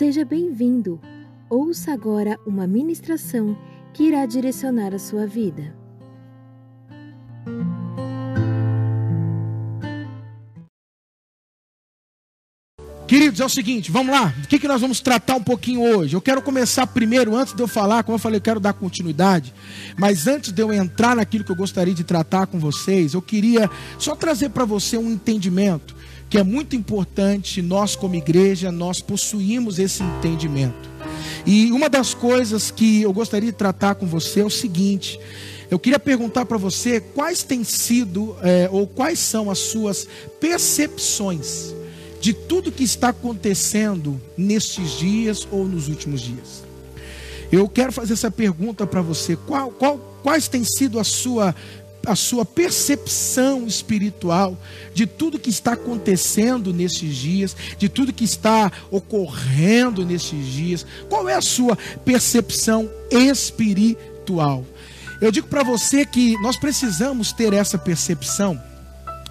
Seja bem-vindo. Ouça agora uma ministração que irá direcionar a sua vida. Queridos, é o seguinte, vamos lá. O que, que nós vamos tratar um pouquinho hoje? Eu quero começar primeiro, antes de eu falar, como eu falei, eu quero dar continuidade. Mas antes de eu entrar naquilo que eu gostaria de tratar com vocês, eu queria só trazer para você um entendimento que é muito importante. Nós, como igreja, nós possuímos esse entendimento. E uma das coisas que eu gostaria de tratar com você é o seguinte. Eu queria perguntar para você quais têm sido é, ou quais são as suas percepções de tudo que está acontecendo nestes dias ou nos últimos dias. Eu quero fazer essa pergunta para você: qual, qual, quais têm sido a sua, a sua percepção espiritual de tudo que está acontecendo nesses dias, de tudo que está ocorrendo nesses dias? Qual é a sua percepção espiritual? Eu digo para você que nós precisamos ter essa percepção,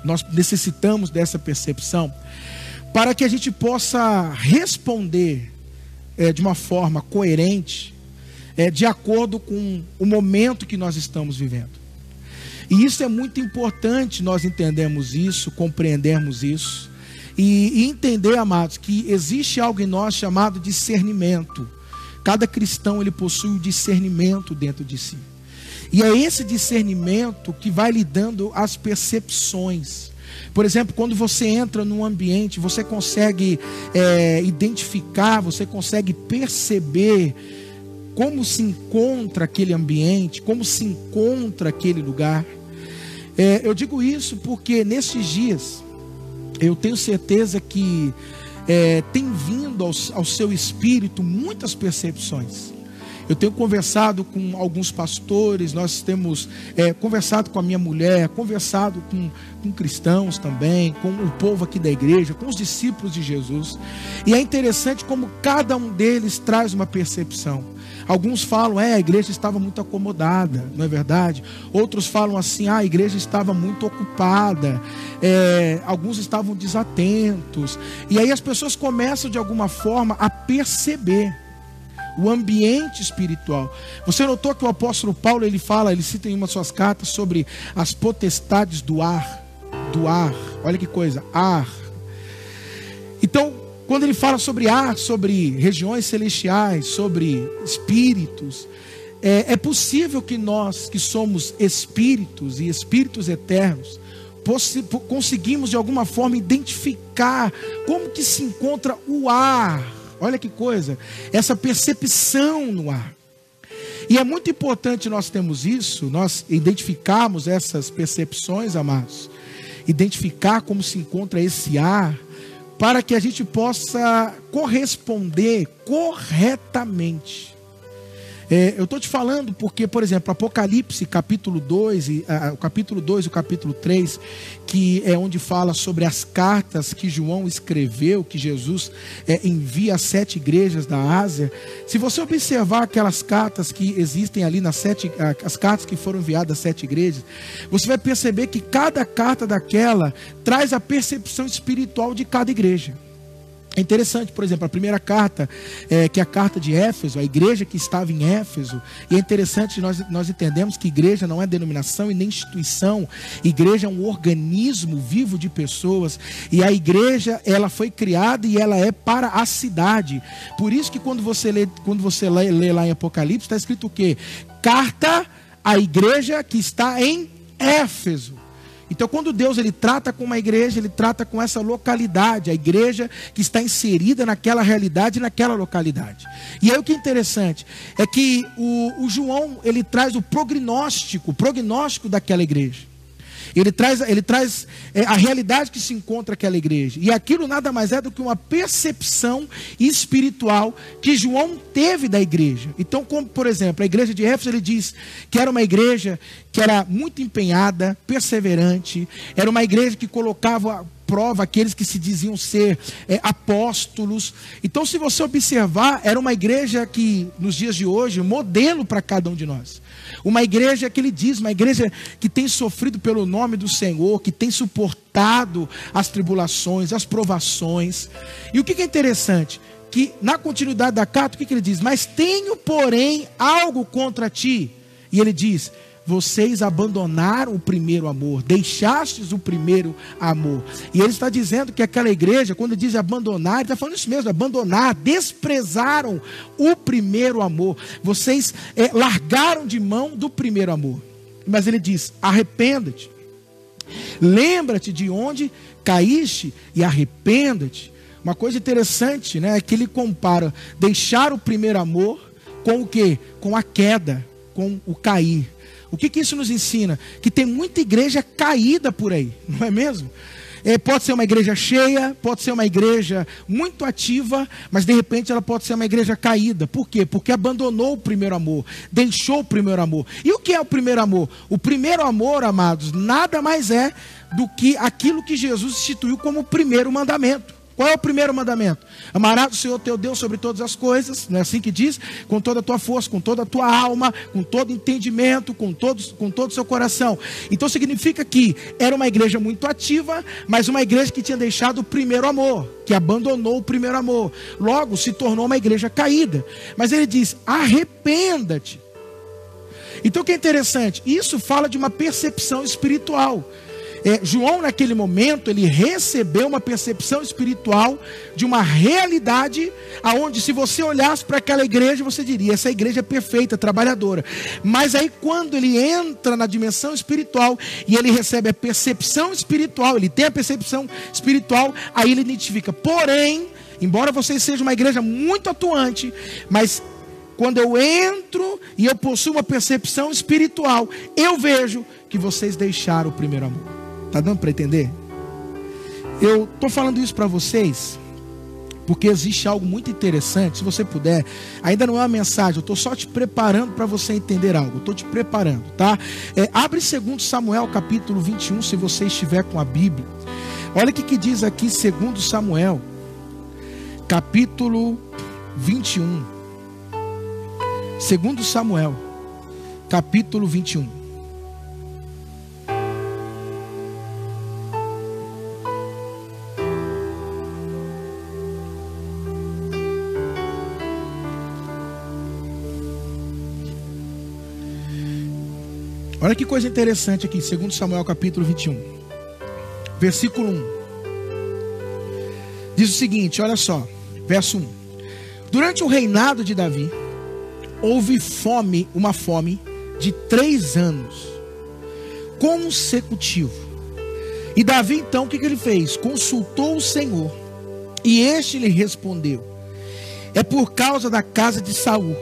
nós necessitamos dessa percepção para que a gente possa responder é, de uma forma coerente, é, de acordo com o momento que nós estamos vivendo. E isso é muito importante nós entendermos isso, compreendermos isso e, e entender, amados, que existe algo em nós chamado discernimento. Cada cristão ele possui o discernimento dentro de si. E é esse discernimento que vai lhe dando as percepções. Por exemplo, quando você entra num ambiente, você consegue é, identificar, você consegue perceber como se encontra aquele ambiente, como se encontra aquele lugar. É, eu digo isso porque nesses dias, eu tenho certeza que é, tem vindo ao, ao seu espírito muitas percepções. Eu tenho conversado com alguns pastores, nós temos é, conversado com a minha mulher, conversado com, com cristãos também, com o povo aqui da igreja, com os discípulos de Jesus. E é interessante como cada um deles traz uma percepção. Alguns falam, é, a igreja estava muito acomodada, não é verdade? Outros falam assim, ah, a igreja estava muito ocupada. É, alguns estavam desatentos. E aí as pessoas começam de alguma forma a perceber o ambiente espiritual. Você notou que o apóstolo Paulo ele fala, ele cita em uma de suas cartas sobre as potestades do ar, do ar. Olha que coisa, ar. Então, quando ele fala sobre ar, sobre regiões celestiais, sobre espíritos, é, é possível que nós, que somos espíritos e espíritos eternos, conseguimos de alguma forma identificar como que se encontra o ar Olha que coisa, essa percepção no ar. E é muito importante nós termos isso, nós identificarmos essas percepções, amados, identificar como se encontra esse ar, para que a gente possa corresponder corretamente é, eu estou te falando porque, por exemplo, Apocalipse, capítulo 2, e, o capítulo 2 e o capítulo 3, que é onde fala sobre as cartas que João escreveu, que Jesus é, envia às sete igrejas da Ásia. Se você observar aquelas cartas que existem ali nas sete, as cartas que foram enviadas às sete igrejas, você vai perceber que cada carta daquela traz a percepção espiritual de cada igreja. É interessante, por exemplo, a primeira carta, é, que é a carta de Éfeso, a igreja que estava em Éfeso, e é interessante nós, nós entendemos que igreja não é denominação e nem instituição, igreja é um organismo vivo de pessoas, e a igreja ela foi criada e ela é para a cidade. Por isso que quando você lê, quando você lê, lê lá em Apocalipse, está escrito o quê? Carta à igreja que está em Éfeso. Então, quando Deus ele trata com uma igreja, ele trata com essa localidade, a igreja que está inserida naquela realidade, naquela localidade. E aí o que é interessante é que o, o João ele traz o prognóstico, o prognóstico daquela igreja. Ele traz, ele traz é, a realidade que se encontra aquela igreja. E aquilo nada mais é do que uma percepção espiritual que João teve da igreja. Então, como por exemplo, a igreja de Éfeso, ele diz que era uma igreja que era muito empenhada, perseverante, era uma igreja que colocava prova aqueles que se diziam ser é, apóstolos. Então, se você observar, era uma igreja que, nos dias de hoje, modelo para cada um de nós. Uma igreja que ele diz, uma igreja que tem sofrido pelo nome do Senhor, que tem suportado as tribulações, as provações. E o que é interessante? que na continuidade da carta, o que, ele diz? Mas tenho, porém, algo contra ti. E ele diz: vocês abandonaram o primeiro amor, deixastes o primeiro amor. E ele está dizendo que aquela igreja, quando diz abandonar, ele está falando isso mesmo, abandonar, desprezaram o primeiro amor. Vocês é, largaram de mão do primeiro amor. Mas ele diz: arrependa-te. Lembra-te de onde caíste e arrependa-te. Uma coisa interessante, né, é que ele compara deixar o primeiro amor com o que? Com a queda, com o cair. O que, que isso nos ensina? Que tem muita igreja caída por aí, não é mesmo? É, pode ser uma igreja cheia, pode ser uma igreja muito ativa, mas de repente ela pode ser uma igreja caída. Por quê? Porque abandonou o primeiro amor, deixou o primeiro amor. E o que é o primeiro amor? O primeiro amor, amados, nada mais é do que aquilo que Jesus instituiu como o primeiro mandamento. Qual é o primeiro mandamento? Amarás o Senhor teu Deus sobre todas as coisas, não é assim que diz? Com toda a tua força, com toda a tua alma, com todo entendimento, com todo, com todo o seu coração. Então significa que era uma igreja muito ativa, mas uma igreja que tinha deixado o primeiro amor, que abandonou o primeiro amor. Logo se tornou uma igreja caída. Mas ele diz: arrependa-te. Então o que é interessante? Isso fala de uma percepção espiritual. É, João, naquele momento, ele recebeu uma percepção espiritual de uma realidade, aonde se você olhasse para aquela igreja, você diria: essa igreja é perfeita, trabalhadora. Mas aí, quando ele entra na dimensão espiritual e ele recebe a percepção espiritual, ele tem a percepção espiritual, aí ele identifica. Porém, embora vocês sejam uma igreja muito atuante, mas quando eu entro e eu possuo uma percepção espiritual, eu vejo que vocês deixaram o primeiro amor. Tá dando para entender? Eu tô falando isso para vocês porque existe algo muito interessante. Se você puder, ainda não é uma mensagem, eu estou só te preparando para você entender algo. Estou te preparando, tá? É, abre 2 Samuel capítulo 21, se você estiver com a Bíblia. Olha o que, que diz aqui, 2 Samuel, capítulo 21. 2 Samuel, capítulo 21. Olha que coisa interessante aqui, 2 Samuel capítulo 21, versículo 1. Diz o seguinte: olha só, verso 1. Durante o reinado de Davi, houve fome, uma fome de três anos, consecutivo. E Davi, então, o que, que ele fez? Consultou o Senhor, e este lhe respondeu: É por causa da casa de Saul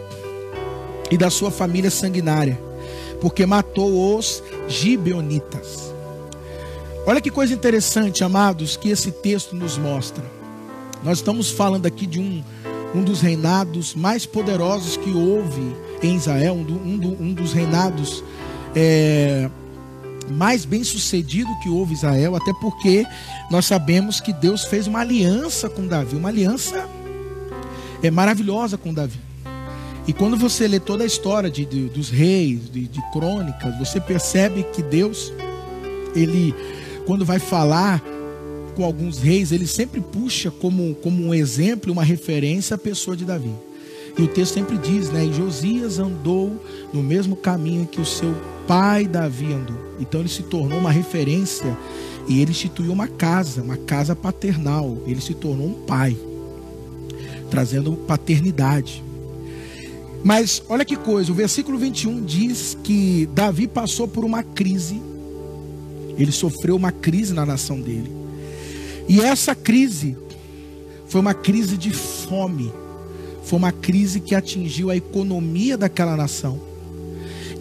e da sua família sanguinária porque matou os gibeonitas. Olha que coisa interessante, amados, que esse texto nos mostra. Nós estamos falando aqui de um, um dos reinados mais poderosos que houve em Israel, um, do, um, do, um dos reinados é, mais bem sucedido que houve Israel, até porque nós sabemos que Deus fez uma aliança com Davi, uma aliança é, maravilhosa com Davi. E quando você lê toda a história de, de dos reis, de, de crônicas, você percebe que Deus, ele, quando vai falar com alguns reis, ele sempre puxa como, como um exemplo, uma referência a pessoa de Davi. E o texto sempre diz, né? E Josias andou no mesmo caminho que o seu pai Davi andou. Então ele se tornou uma referência e ele instituiu uma casa, uma casa paternal. Ele se tornou um pai, trazendo paternidade. Mas olha que coisa, o versículo 21 diz que Davi passou por uma crise. Ele sofreu uma crise na nação dele. E essa crise foi uma crise de fome. Foi uma crise que atingiu a economia daquela nação.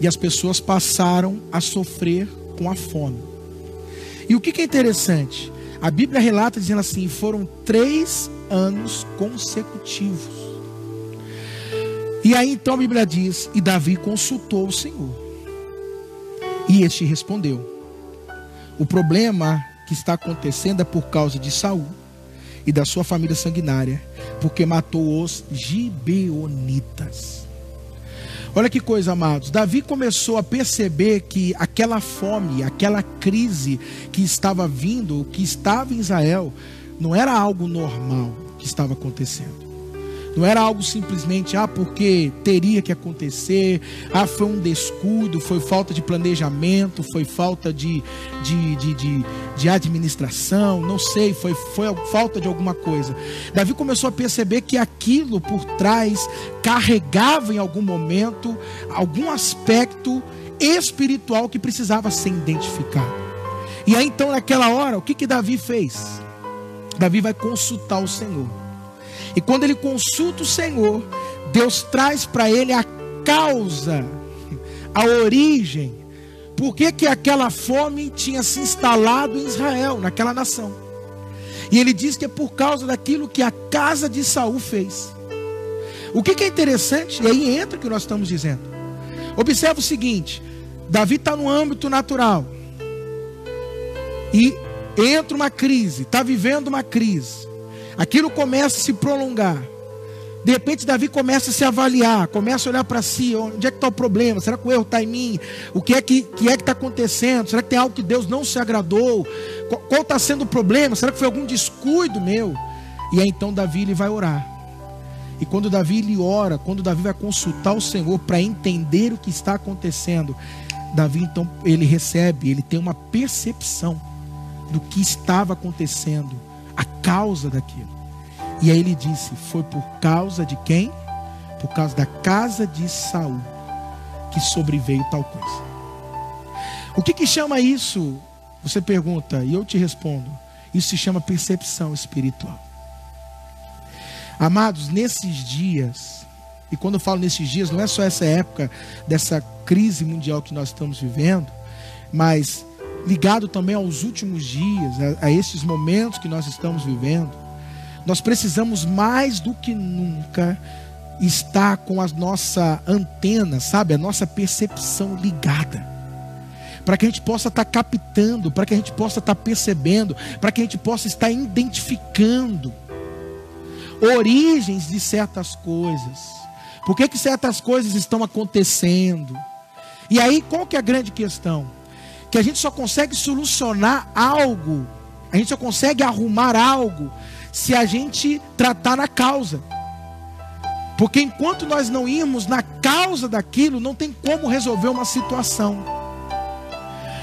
E as pessoas passaram a sofrer com a fome. E o que é interessante? A Bíblia relata dizendo assim: foram três anos consecutivos e aí então a Bíblia diz: E Davi consultou o Senhor. E este respondeu: O problema que está acontecendo é por causa de Saul e da sua família sanguinária, porque matou os gibeonitas. Olha que coisa, amados. Davi começou a perceber que aquela fome, aquela crise que estava vindo, que estava em Israel, não era algo normal que estava acontecendo. Não era algo simplesmente, ah, porque teria que acontecer, ah, foi um descuido, foi falta de planejamento, foi falta de, de, de, de, de administração, não sei, foi, foi falta de alguma coisa. Davi começou a perceber que aquilo por trás carregava em algum momento algum aspecto espiritual que precisava ser identificado. E aí então, naquela hora, o que, que Davi fez? Davi vai consultar o Senhor. E quando ele consulta o Senhor, Deus traz para ele a causa, a origem, por que, que aquela fome tinha se instalado em Israel, naquela nação. E ele diz que é por causa daquilo que a casa de Saul fez. O que, que é interessante, e aí entra o que nós estamos dizendo. Observa o seguinte: Davi está no âmbito natural. E entra uma crise, está vivendo uma crise. Aquilo começa a se prolongar. De repente, Davi começa a se avaliar, começa a olhar para si: onde é que está o problema? Será que o erro está em mim? O que é que que é está acontecendo? Será que tem algo que Deus não se agradou? Qual está sendo o problema? Será que foi algum descuido meu? E aí então Davi ele vai orar. E quando Davi ele ora, quando Davi vai consultar o Senhor para entender o que está acontecendo, Davi então ele recebe, ele tem uma percepção do que estava acontecendo, a causa daquilo. E aí ele disse: Foi por causa de quem? Por causa da casa de Saul que sobreveio tal coisa. O que, que chama isso? Você pergunta, e eu te respondo: Isso se chama percepção espiritual. Amados, nesses dias, e quando eu falo nesses dias, não é só essa época dessa crise mundial que nós estamos vivendo, mas ligado também aos últimos dias, a, a esses momentos que nós estamos vivendo, nós precisamos mais do que nunca estar com a nossa antena, sabe, a nossa percepção ligada. Para que a gente possa estar captando, para que a gente possa estar percebendo, para que a gente possa estar identificando origens de certas coisas. Por que, que certas coisas estão acontecendo? E aí, qual que é a grande questão? Que a gente só consegue solucionar algo, a gente só consegue arrumar algo se a gente tratar na causa. Porque enquanto nós não irmos na causa daquilo, não tem como resolver uma situação.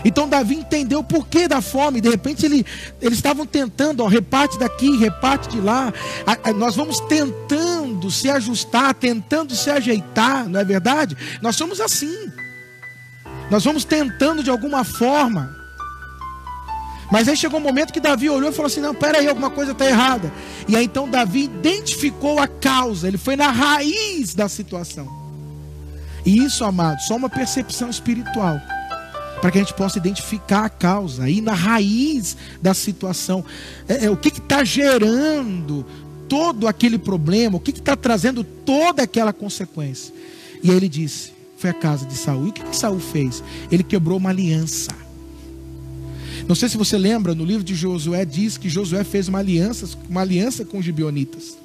Então Davi entendeu o porquê da fome. De repente ele, eles estavam tentando, ó, reparte daqui, reparte de lá. A, a, nós vamos tentando se ajustar, tentando se ajeitar, não é verdade? Nós somos assim. Nós vamos tentando de alguma forma. Mas aí chegou um momento que Davi olhou e falou assim: não, peraí, alguma coisa está errada. E aí então Davi identificou a causa, ele foi na raiz da situação. E isso, amado, só uma percepção espiritual. Para que a gente possa identificar a causa, ir na raiz da situação. É, é o que está gerando todo aquele problema, o que está trazendo toda aquela consequência. E aí ele disse: foi a casa de Saul. E o que, que Saul fez? Ele quebrou uma aliança. Não sei se você lembra, no livro de Josué diz que Josué fez uma aliança, uma aliança com os gibionitas.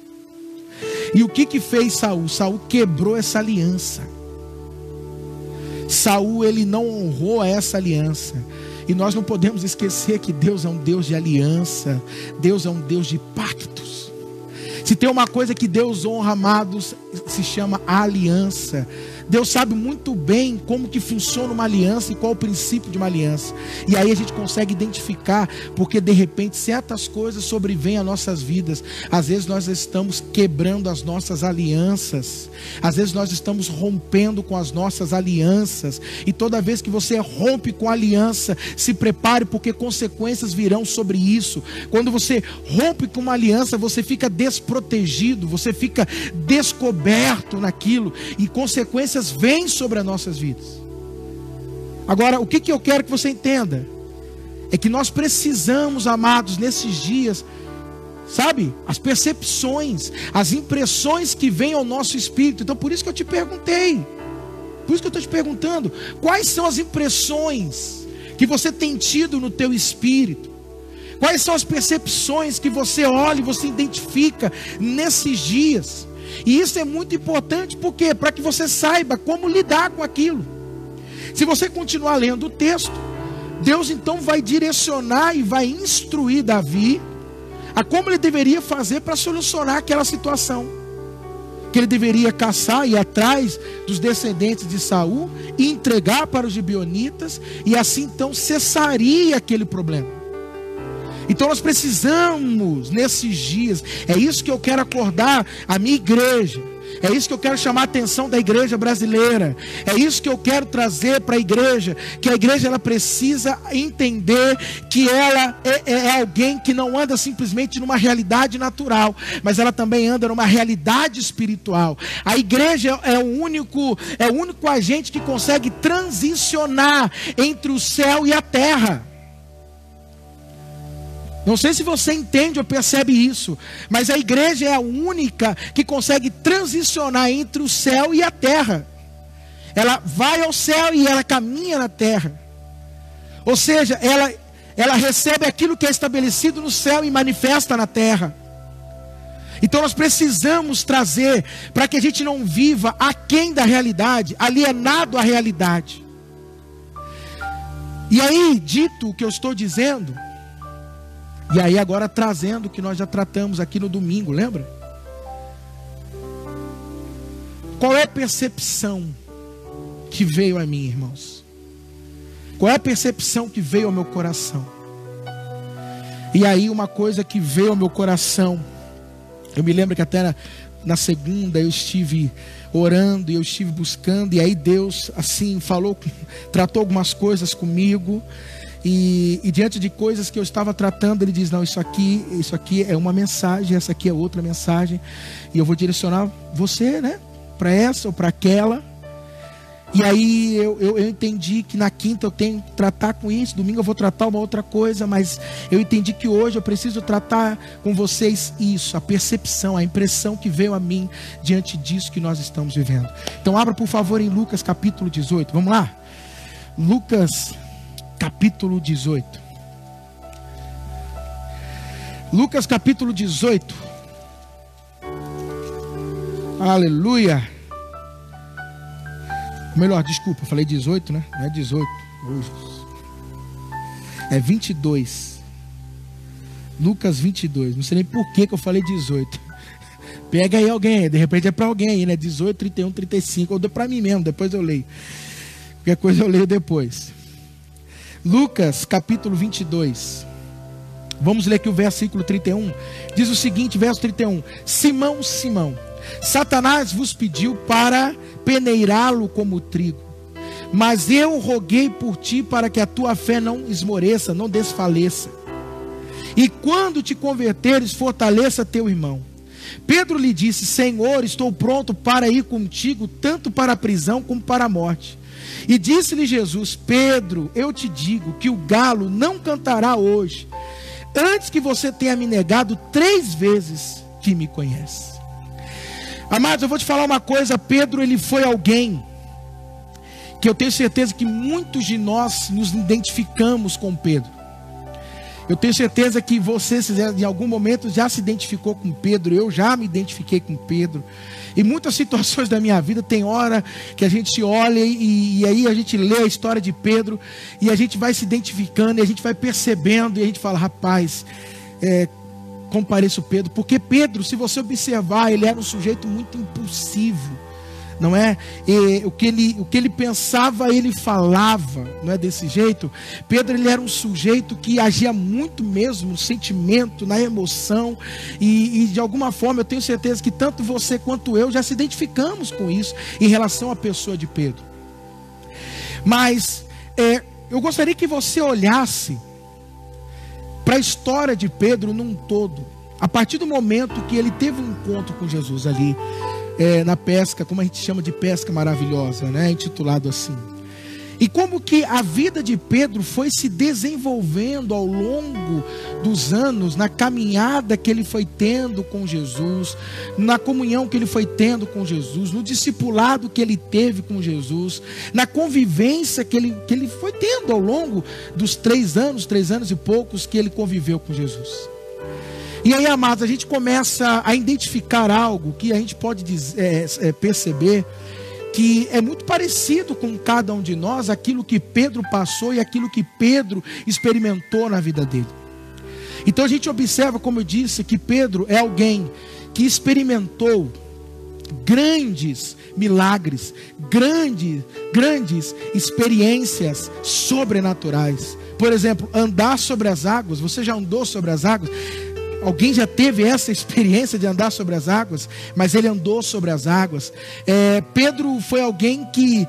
E o que que fez Saul? Saul quebrou essa aliança. Saul ele não honrou essa aliança. E nós não podemos esquecer que Deus é um Deus de aliança, Deus é um Deus de pactos. Se tem uma coisa que Deus honra, amados, se chama aliança. Deus sabe muito bem como que funciona uma aliança e qual o princípio de uma aliança. E aí a gente consegue identificar, porque de repente certas coisas sobrevêm às nossas vidas. Às vezes nós estamos quebrando as nossas alianças. Às vezes nós estamos rompendo com as nossas alianças. E toda vez que você rompe com a aliança, se prepare porque consequências virão sobre isso. Quando você rompe com uma aliança, você fica desprotegido, você fica descoberto naquilo e consequências consequências vêm sobre as nossas vidas. Agora, o que, que eu quero que você entenda? É que nós precisamos, amados, nesses dias, sabe, as percepções, as impressões que vêm ao nosso espírito. Então, por isso que eu te perguntei, por isso que eu estou te perguntando, quais são as impressões que você tem tido no teu espírito? Quais são as percepções que você olha e você identifica nesses dias? E isso é muito importante, porque para que você saiba como lidar com aquilo. Se você continuar lendo o texto, Deus então vai direcionar e vai instruir Davi a como ele deveria fazer para solucionar aquela situação. que ele deveria caçar e atrás dos descendentes de Saul e entregar para os gibeonitas e assim então cessaria aquele problema. Então nós precisamos nesses dias, é isso que eu quero acordar a minha igreja é isso que eu quero chamar a atenção da igreja brasileira. É isso que eu quero trazer para a igreja. Que a igreja ela precisa entender que ela é, é, é, alguém que não anda simplesmente numa realidade natural, mas ela também anda numa realidade espiritual. A igreja é o único, é o único agente que consegue transicionar entre o céu e a terra. Não sei se você entende ou percebe isso, mas a igreja é a única que consegue transicionar entre o céu e a terra. Ela vai ao céu e ela caminha na terra. Ou seja, ela, ela recebe aquilo que é estabelecido no céu e manifesta na terra. Então nós precisamos trazer para que a gente não viva aquém da realidade, alienado à realidade. E aí, dito o que eu estou dizendo, e aí agora trazendo o que nós já tratamos aqui no domingo, lembra? Qual é a percepção que veio a mim, irmãos? Qual é a percepção que veio ao meu coração? E aí uma coisa que veio ao meu coração, eu me lembro que até na, na segunda eu estive orando e eu estive buscando, e aí Deus assim falou, tratou algumas coisas comigo, e, e, diante de coisas que eu estava tratando, ele diz: Não, isso aqui, isso aqui é uma mensagem, essa aqui é outra mensagem, e eu vou direcionar você, né, para essa ou para aquela. E aí eu, eu, eu, entendi que na quinta eu tenho que tratar com isso, domingo eu vou tratar uma outra coisa, mas eu entendi que hoje eu preciso tratar com vocês isso, a percepção, a impressão que veio a mim diante disso que nós estamos vivendo. Então abra por favor em Lucas capítulo 18, vamos lá? Lucas capítulo 18. Lucas capítulo 18. Aleluia. Melhor, desculpa, falei 18, né? Não é 18. É 22. Lucas 22. Não sei nem por que, que eu falei 18. Pega aí alguém, de repente é para alguém aí, né? 18, 31, 35. Ou para mim mesmo, depois eu leio. Qualquer coisa eu leio depois. Lucas capítulo 22. Vamos ler aqui o versículo 31. Diz o seguinte, verso 31. Simão, Simão, Satanás vos pediu para peneirá-lo como trigo. Mas eu roguei por ti para que a tua fé não esmoreça, não desfaleça. E quando te converteres, fortaleça teu irmão. Pedro lhe disse: Senhor, estou pronto para ir contigo, tanto para a prisão como para a morte. E disse-lhe Jesus: Pedro, eu te digo que o galo não cantará hoje, antes que você tenha me negado três vezes que me conhece. Amados, eu vou te falar uma coisa: Pedro, ele foi alguém que eu tenho certeza que muitos de nós nos identificamos com Pedro. Eu tenho certeza que você, em algum momento, já se identificou com Pedro. Eu já me identifiquei com Pedro. Em muitas situações da minha vida, tem hora que a gente olha e, e, aí a gente lê a história de Pedro e a gente vai se identificando e a gente vai percebendo e a gente fala, rapaz, é, compareço Pedro. Porque Pedro, se você observar, ele era um sujeito muito impulsivo não é? E, o, que ele, o que ele pensava, ele falava, não é desse jeito? Pedro, ele era um sujeito que agia muito mesmo no sentimento, na emoção, e, e de alguma forma eu tenho certeza que tanto você quanto eu já se identificamos com isso em relação à pessoa de Pedro. Mas é, eu gostaria que você olhasse para a história de Pedro num todo. A partir do momento que ele teve um encontro com Jesus ali, é, na pesca, como a gente chama de pesca maravilhosa, né? intitulado assim. E como que a vida de Pedro foi se desenvolvendo ao longo dos anos, na caminhada que ele foi tendo com Jesus, na comunhão que ele foi tendo com Jesus, no discipulado que ele teve com Jesus, na convivência que ele, que ele foi tendo ao longo dos três anos, três anos e poucos que ele conviveu com Jesus. E aí, amados, a gente começa a identificar algo que a gente pode dizer, é, é, perceber que é muito parecido com cada um de nós aquilo que Pedro passou e aquilo que Pedro experimentou na vida dele. Então a gente observa, como eu disse, que Pedro é alguém que experimentou grandes milagres, grandes, grandes experiências sobrenaturais. Por exemplo, andar sobre as águas. Você já andou sobre as águas? Alguém já teve essa experiência de andar sobre as águas? Mas ele andou sobre as águas. É, Pedro foi alguém que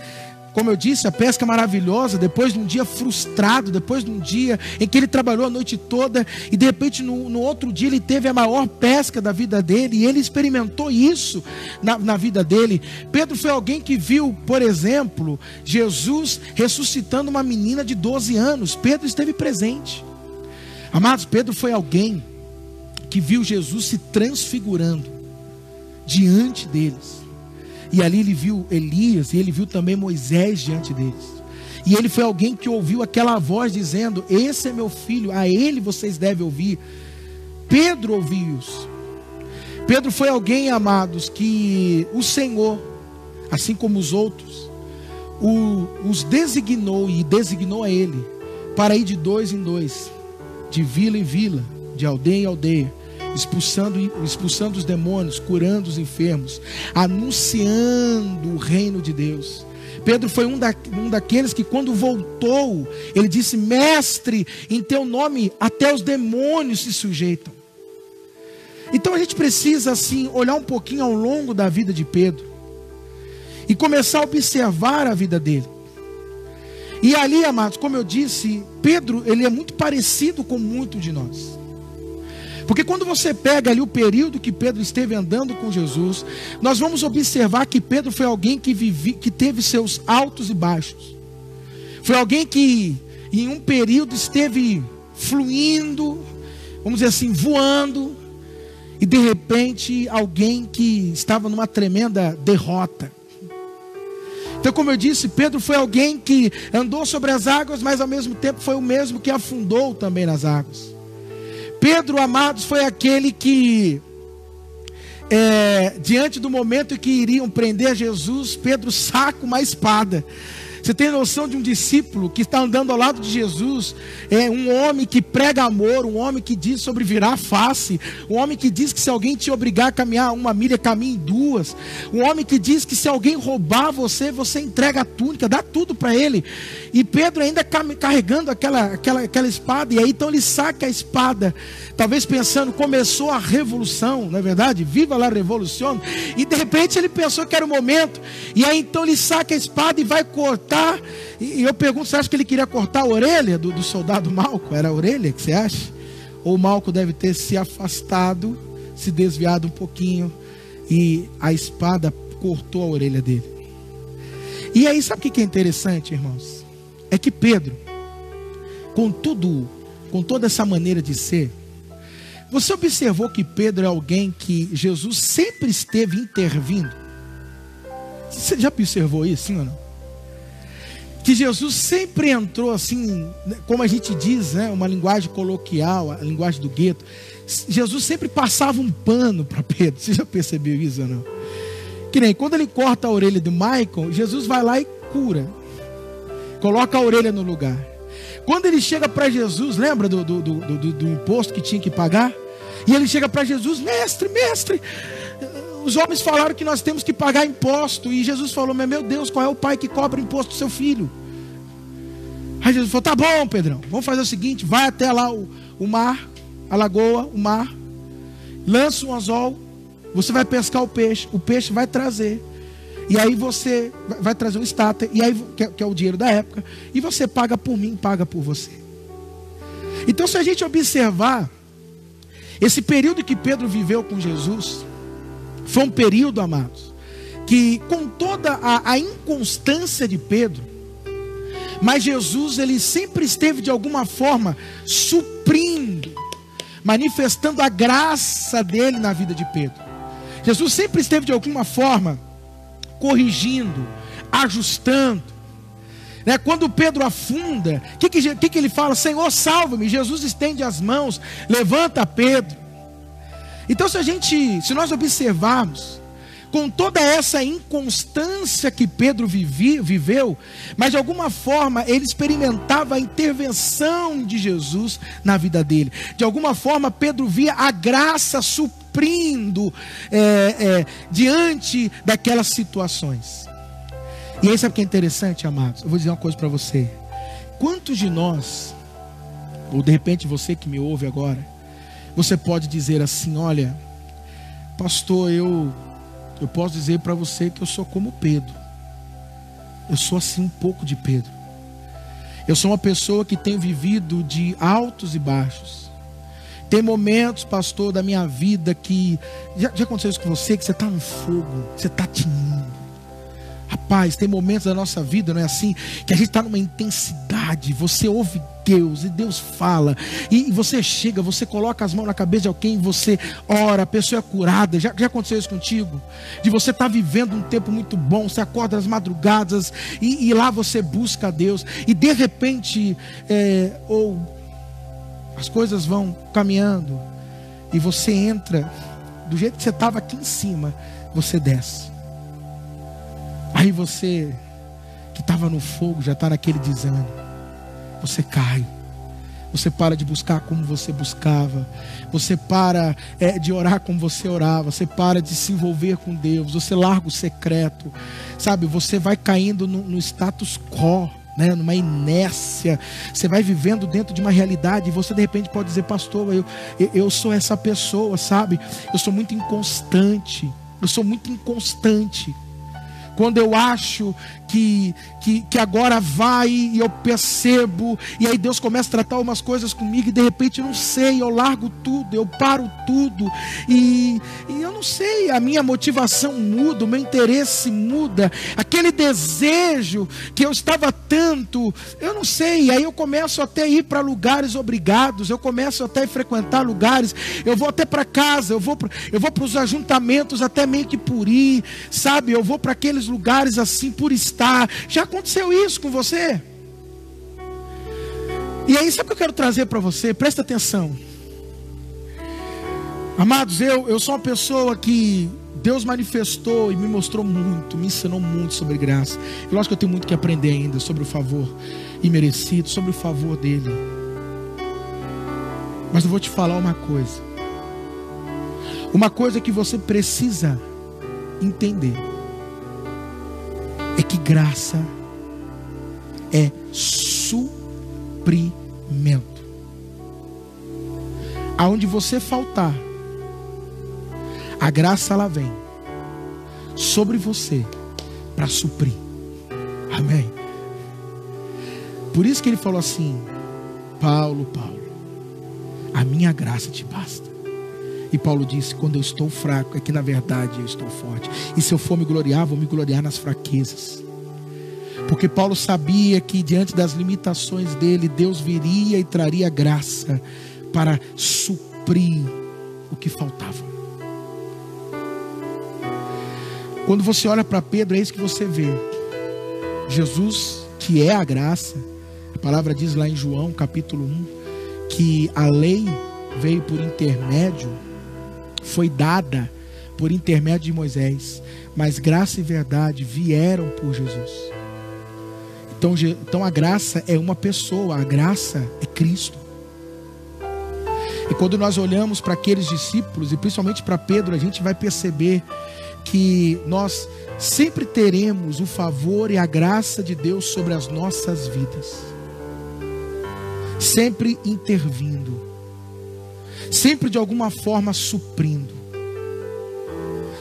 como eu disse, a pesca maravilhosa, depois de um dia frustrado, depois de um dia em que ele trabalhou a noite toda, e de repente no, no outro dia ele teve a maior pesca da vida dele, e ele experimentou isso na, na vida dele. Pedro foi alguém que viu, por exemplo, Jesus ressuscitando uma menina de 12 anos. Pedro esteve presente. Amados, Pedro foi alguém que viu Jesus se transfigurando diante deles. E ali ele viu Elias e ele viu também Moisés diante deles. E ele foi alguém que ouviu aquela voz dizendo: Esse é meu filho, a ele vocês devem ouvir. Pedro ouviu isso. Pedro foi alguém, amados, que o Senhor, assim como os outros, o, os designou e designou a ele para ir de dois em dois, de vila em vila, de aldeia em aldeia, expulsando, expulsando os demônios, curando os enfermos, anunciando o reino de Deus. Pedro foi um, da, um daqueles que, quando voltou, ele disse: Mestre, em teu nome até os demônios se sujeitam. Então a gente precisa, assim, olhar um pouquinho ao longo da vida de Pedro e começar a observar a vida dele. E ali, amados, como eu disse, Pedro, ele é muito parecido com muito de nós. Porque quando você pega ali o período que Pedro esteve andando com Jesus, nós vamos observar que Pedro foi alguém que, vive, que teve seus altos e baixos. Foi alguém que em um período esteve fluindo, vamos dizer assim, voando, e de repente alguém que estava numa tremenda derrota. Então, como eu disse, Pedro foi alguém que andou sobre as águas, mas ao mesmo tempo foi o mesmo que afundou também nas águas. Pedro, amados, foi aquele que, é, diante do momento em que iriam prender Jesus, Pedro saca uma espada. Você tem noção de um discípulo que está andando ao lado de Jesus, é um homem que prega amor, um homem que diz sobre virar face, um homem que diz que se alguém te obrigar a caminhar uma milha, caminhe duas, um homem que diz que se alguém roubar você, você entrega a túnica, dá tudo para ele. E Pedro ainda carregando aquela, aquela, aquela espada, e aí então ele saca a espada, talvez pensando, começou a revolução, não é verdade? Viva lá revolução. E de repente ele pensou que era o momento, e aí então ele saca a espada e vai cortar. E eu pergunto, você acha que ele queria cortar a orelha do, do soldado Malco? Era a orelha que você acha? Ou Malco deve ter se afastado, se desviado um pouquinho e a espada cortou a orelha dele. E aí, sabe o que é interessante, irmãos? É que Pedro, com tudo, com toda essa maneira de ser, você observou que Pedro é alguém que Jesus sempre esteve intervindo? Você já observou isso, sim ou não? que Jesus sempre entrou assim, né, como a gente diz, né, uma linguagem coloquial, a linguagem do gueto. Jesus sempre passava um pano para Pedro. Você já percebeu isso ou não? Que nem quando ele corta a orelha do Michael, Jesus vai lá e cura. Coloca a orelha no lugar. Quando ele chega para Jesus, lembra do, do, do, do, do imposto que tinha que pagar? E ele chega para Jesus, mestre, mestre, os homens falaram que nós temos que pagar imposto. E Jesus falou: Meu Deus, qual é o pai que cobra imposto do seu filho? Aí Jesus falou: Tá bom, Pedrão, vamos fazer o seguinte: vai até lá o, o mar, a lagoa, o mar, lança um anzol, você vai pescar o peixe, o peixe vai trazer. E aí você vai trazer um estátua, e aí, que é, que é o dinheiro da época, e você paga por mim, paga por você. Então, se a gente observar esse período que Pedro viveu com Jesus, foi um período, amados, que com toda a, a inconstância de Pedro, mas Jesus ele sempre esteve de alguma forma suprindo, manifestando a graça dele na vida de Pedro. Jesus sempre esteve de alguma forma corrigindo, ajustando. Né? Quando Pedro afunda, o que, que, que ele fala? Senhor, salva-me. Jesus estende as mãos, levanta Pedro. Então, se a gente, se nós observarmos, com toda essa inconstância que Pedro vivia, viveu, mas de alguma forma ele experimentava a intervenção de Jesus na vida dele. De alguma forma, Pedro via a graça suprindo é, é, diante daquelas situações. E aí sabe o que é interessante, amados? Eu vou dizer uma coisa para você. Quantos de nós, ou de repente você que me ouve agora, você pode dizer assim: olha, pastor, eu, eu posso dizer para você que eu sou como Pedro. Eu sou assim um pouco de Pedro. Eu sou uma pessoa que tem vivido de altos e baixos. Tem momentos, pastor, da minha vida que. Já, já aconteceu isso com você? Que você está no fogo, você está tinindo. Rapaz, tem momentos da nossa vida, não é assim? Que a gente está numa intensidade, você ouve Deus e Deus fala, e, você chega, você coloca as mãos na cabeça de alguém, você ora, a pessoa é curada. Já, já aconteceu isso contigo? De você estar tá vivendo um tempo muito bom, você acorda às madrugadas e, e lá você busca a Deus, e de repente, é, ou as coisas vão caminhando, e você entra, do jeito que você estava aqui em cima, você desce. Aí você, que estava no fogo, já está naquele desânimo. Você cai. Você para de buscar como você buscava. Você para é, de orar como você orava. Você para de se envolver com Deus. Você larga o secreto. Sabe? Você vai caindo no, no status quo. Né, numa inércia, você vai vivendo dentro de uma realidade e você de repente pode dizer, pastor, eu, eu sou essa pessoa, sabe? Eu sou muito inconstante, eu sou muito inconstante quando eu acho que, que, que agora vai e eu percebo, e aí Deus começa a tratar umas coisas comigo, e de repente eu não sei, eu largo tudo, eu paro tudo, e, e eu não sei, a minha motivação muda, o meu interesse muda, aquele desejo que eu estava tanto, eu não sei, e aí eu começo até a ir para lugares obrigados, eu começo até a frequentar lugares, eu vou até para casa, eu vou para os ajuntamentos até meio que por ir, sabe? Eu vou para aqueles lugares assim por estar. Já aconteceu isso com você? E aí, sabe o que eu quero trazer para você? Presta atenção. Amados, eu, eu sou uma pessoa que Deus manifestou e me mostrou muito, me ensinou muito sobre graça. Eu acho que eu tenho muito que aprender ainda sobre o favor imerecido, sobre o favor dele. Mas eu vou te falar uma coisa. Uma coisa que você precisa entender é que graça é suprimento. Aonde você faltar, a graça ela vem sobre você para suprir. Amém. Por isso que ele falou assim: Paulo, Paulo, a minha graça te basta. E Paulo disse: quando eu estou fraco, é que na verdade eu estou forte. E se eu for me gloriar, vou me gloriar nas fraquezas. Porque Paulo sabia que diante das limitações dele, Deus viria e traria graça para suprir o que faltava. Quando você olha para Pedro, é isso que você vê. Jesus, que é a graça, a palavra diz lá em João capítulo 1, que a lei veio por intermédio foi dada por intermédio de Moisés, mas graça e verdade vieram por Jesus. Então, então a graça é uma pessoa, a graça é Cristo. E quando nós olhamos para aqueles discípulos, e principalmente para Pedro, a gente vai perceber que nós sempre teremos o favor e a graça de Deus sobre as nossas vidas, sempre intervindo sempre de alguma forma suprindo,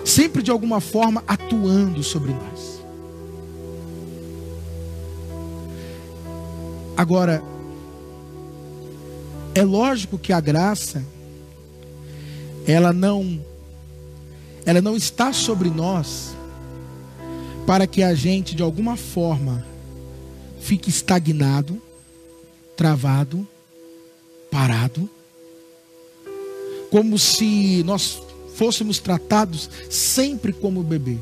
sempre de alguma forma atuando sobre nós. Agora, é lógico que a graça ela não ela não está sobre nós para que a gente de alguma forma fique estagnado, travado, parado como se nós fôssemos tratados sempre como bebês,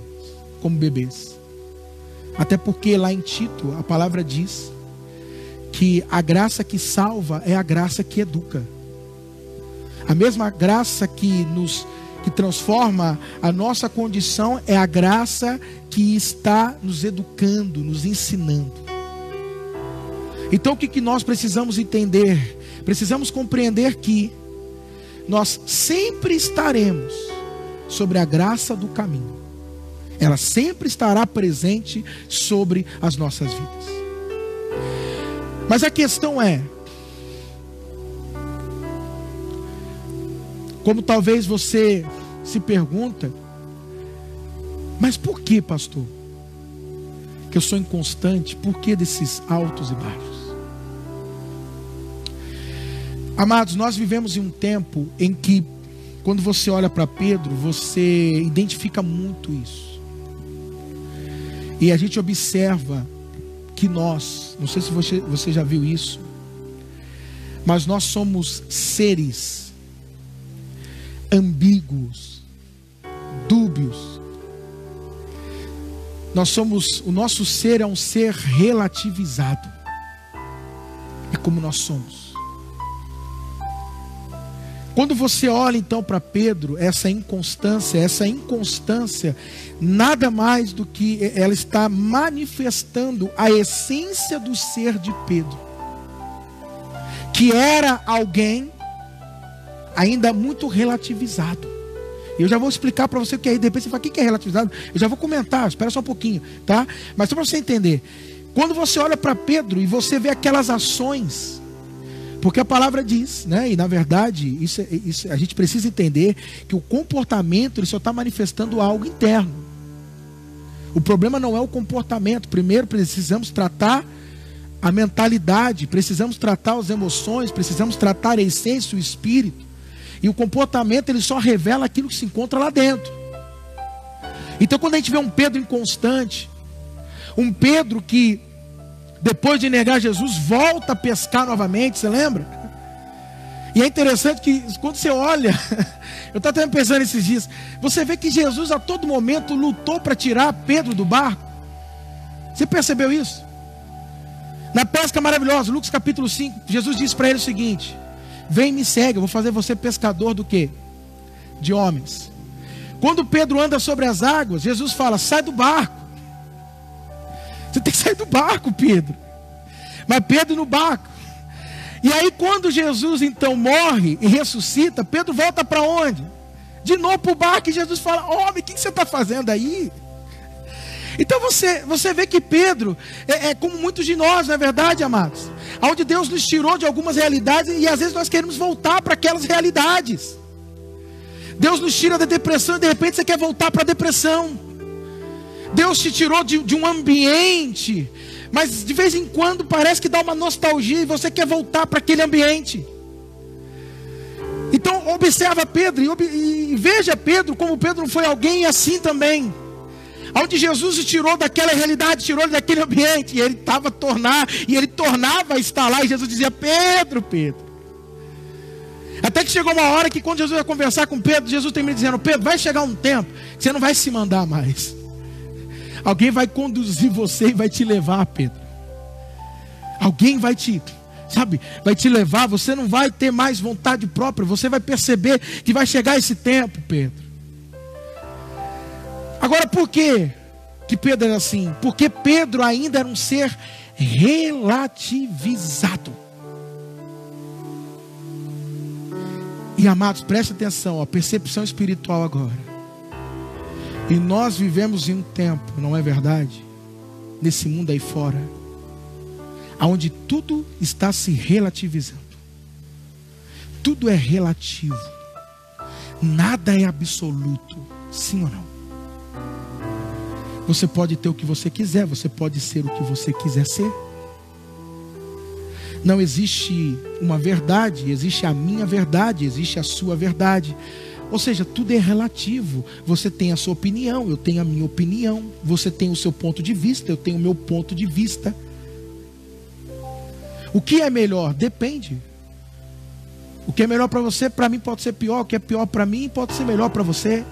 como bebês. Até porque lá em Tito a palavra diz que a graça que salva é a graça que educa. A mesma graça que nos que transforma a nossa condição é a graça que está nos educando, nos ensinando. Então o que, que nós precisamos entender? Precisamos compreender que nós sempre estaremos sobre a graça do caminho. Ela sempre estará presente sobre as nossas vidas. Mas a questão é: como talvez você se pergunta, mas por que, pastor? Que eu sou inconstante, por que desses altos e baixos? Amados, nós vivemos em um tempo em que, quando você olha para Pedro, você identifica muito isso. E a gente observa que nós, não sei se você, você já viu isso, mas nós somos seres ambíguos, dúbios. Nós somos, o nosso ser é um ser relativizado. É como nós somos. Quando você olha então para Pedro, essa inconstância, essa inconstância, nada mais do que ela está manifestando a essência do ser de Pedro, que era alguém ainda muito relativizado. Eu já vou explicar para você o que é, de repente você fala, o que é relativizado? Eu já vou comentar, espera só um pouquinho, tá? Mas só para você entender. Quando você olha para Pedro e você vê aquelas ações, porque a palavra diz, né? E na verdade, isso, isso, a gente precisa entender que o comportamento ele só está manifestando algo interno. O problema não é o comportamento. Primeiro precisamos tratar a mentalidade, precisamos tratar as emoções, precisamos tratar a essência, o espírito. E o comportamento ele só revela aquilo que se encontra lá dentro. Então quando a gente vê um Pedro inconstante, um Pedro que depois de negar Jesus, volta a pescar novamente, você lembra? E é interessante que quando você olha, eu estava pensando esses dias, você vê que Jesus a todo momento lutou para tirar Pedro do barco. Você percebeu isso? Na pesca maravilhosa, Lucas capítulo 5, Jesus disse para ele o seguinte: Vem me segue, eu vou fazer você pescador do quê? De homens. Quando Pedro anda sobre as águas, Jesus fala: sai do barco. Você tem que sair do barco, Pedro. Mas Pedro no barco. E aí, quando Jesus então morre e ressuscita, Pedro volta para onde? De novo para o barco e Jesus fala: Homem, o que, você está fazendo aí? Então você, você vê que Pedro é, é, como muitos de nós, não é verdade, amados? Onde Deus nos tirou de algumas realidades e às vezes nós queremos voltar para aquelas realidades. Deus nos tira da depressão e de repente você quer voltar para a depressão. Deus te tirou de, de um ambiente, mas de vez em quando parece que dá uma nostalgia e você quer voltar para aquele ambiente. Então observa Pedro e, e, veja Pedro como Pedro foi alguém assim também. Onde Jesus o tirou daquela realidade, tirou ele daquele ambiente, e ele estava tornar, e ele tornava a estar lá, e Jesus dizia: Pedro, Pedro. Até que chegou uma hora que quando Jesus ia conversar com Pedro, Jesus termina dizendo: Pedro, vai chegar um tempo que você não vai se mandar mais. Alguém vai conduzir você e vai te levar, Pedro. Alguém vai te, sabe, vai te levar. Você não vai ter mais vontade própria. Você vai perceber que vai chegar esse tempo, Pedro. Agora, por que que Pedro era assim? Porque Pedro ainda era um ser relativizado. E amados, preste atenção, a percepção espiritual agora. E nós vivemos em um tempo, não é verdade? Nesse mundo aí fora, onde tudo está se relativizando. Tudo é relativo. Nada é absoluto. Sim ou não? Você pode ter o que você quiser, você pode ser o que você quiser ser. Não existe uma verdade, existe a minha verdade, existe a sua verdade. Ou seja, tudo é relativo. Você tem a sua opinião, eu tenho a minha opinião. Você tem o seu ponto de vista, eu tenho o meu ponto de vista. O que é melhor? Depende. O que é melhor para você, para mim pode ser pior. O que é pior para mim pode ser melhor para você.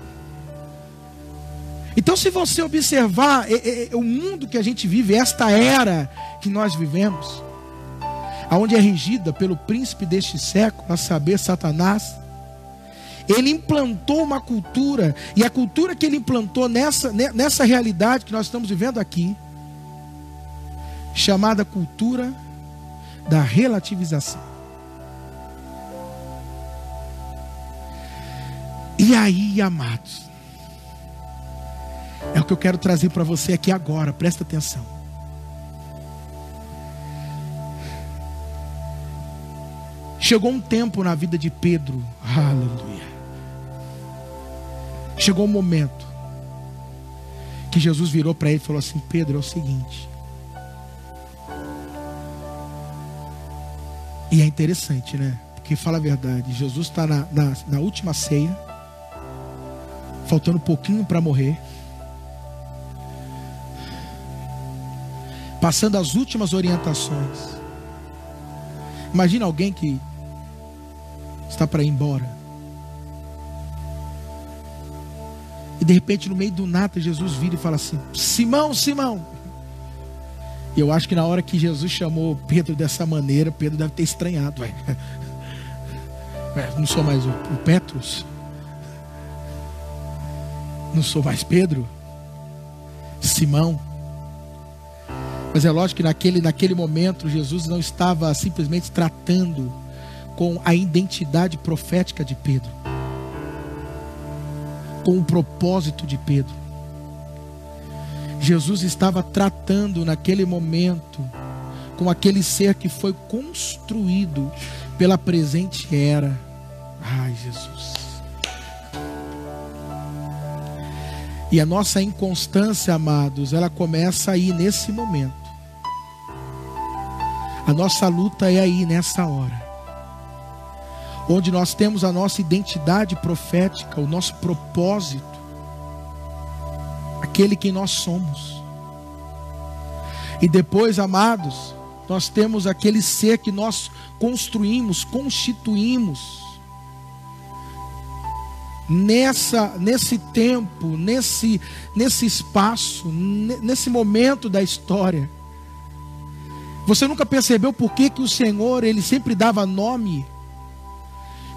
Então, se você observar é, é, o mundo que a gente vive, esta era que nós vivemos, aonde é regida pelo príncipe deste século, a saber, Satanás, ele implantou uma cultura, e a cultura que ele implantou nessa, nessa realidade que nós estamos vivendo aqui, chamada cultura da relativização. E aí, amados, é o que eu quero trazer para você aqui agora, presta atenção. Chegou um tempo na vida de Pedro, aleluia. Chegou um momento que Jesus virou para ele e falou assim: Pedro, é o seguinte. E é interessante, né? Porque fala a verdade, Jesus está na, na, na última ceia, faltando um pouquinho para morrer. passando as últimas orientações. Imagina alguém que está para ir embora. E de repente, no meio do nada, Jesus vira e fala assim: Simão, Simão. E eu acho que na hora que Jesus chamou Pedro dessa maneira, Pedro deve ter estranhado. Véio. Não sou mais o, o Petrus. Não sou mais Pedro. Simão. Mas é lógico que naquele, naquele momento Jesus não estava simplesmente tratando com a identidade profética de Pedro, com o propósito de Pedro. Jesus estava tratando naquele momento com aquele ser que foi construído pela presente era. Ai, Jesus. E a nossa inconstância, amados, ela começa aí nesse momento. A nossa luta é aí, nessa hora. Onde nós temos a nossa identidade profética, o nosso propósito, aquele que nós somos. E depois, amados, nós temos aquele ser que nós construímos, constituímos nessa nesse tempo, nesse nesse espaço, nesse momento da história. Você nunca percebeu por que, que o Senhor ele sempre dava nome?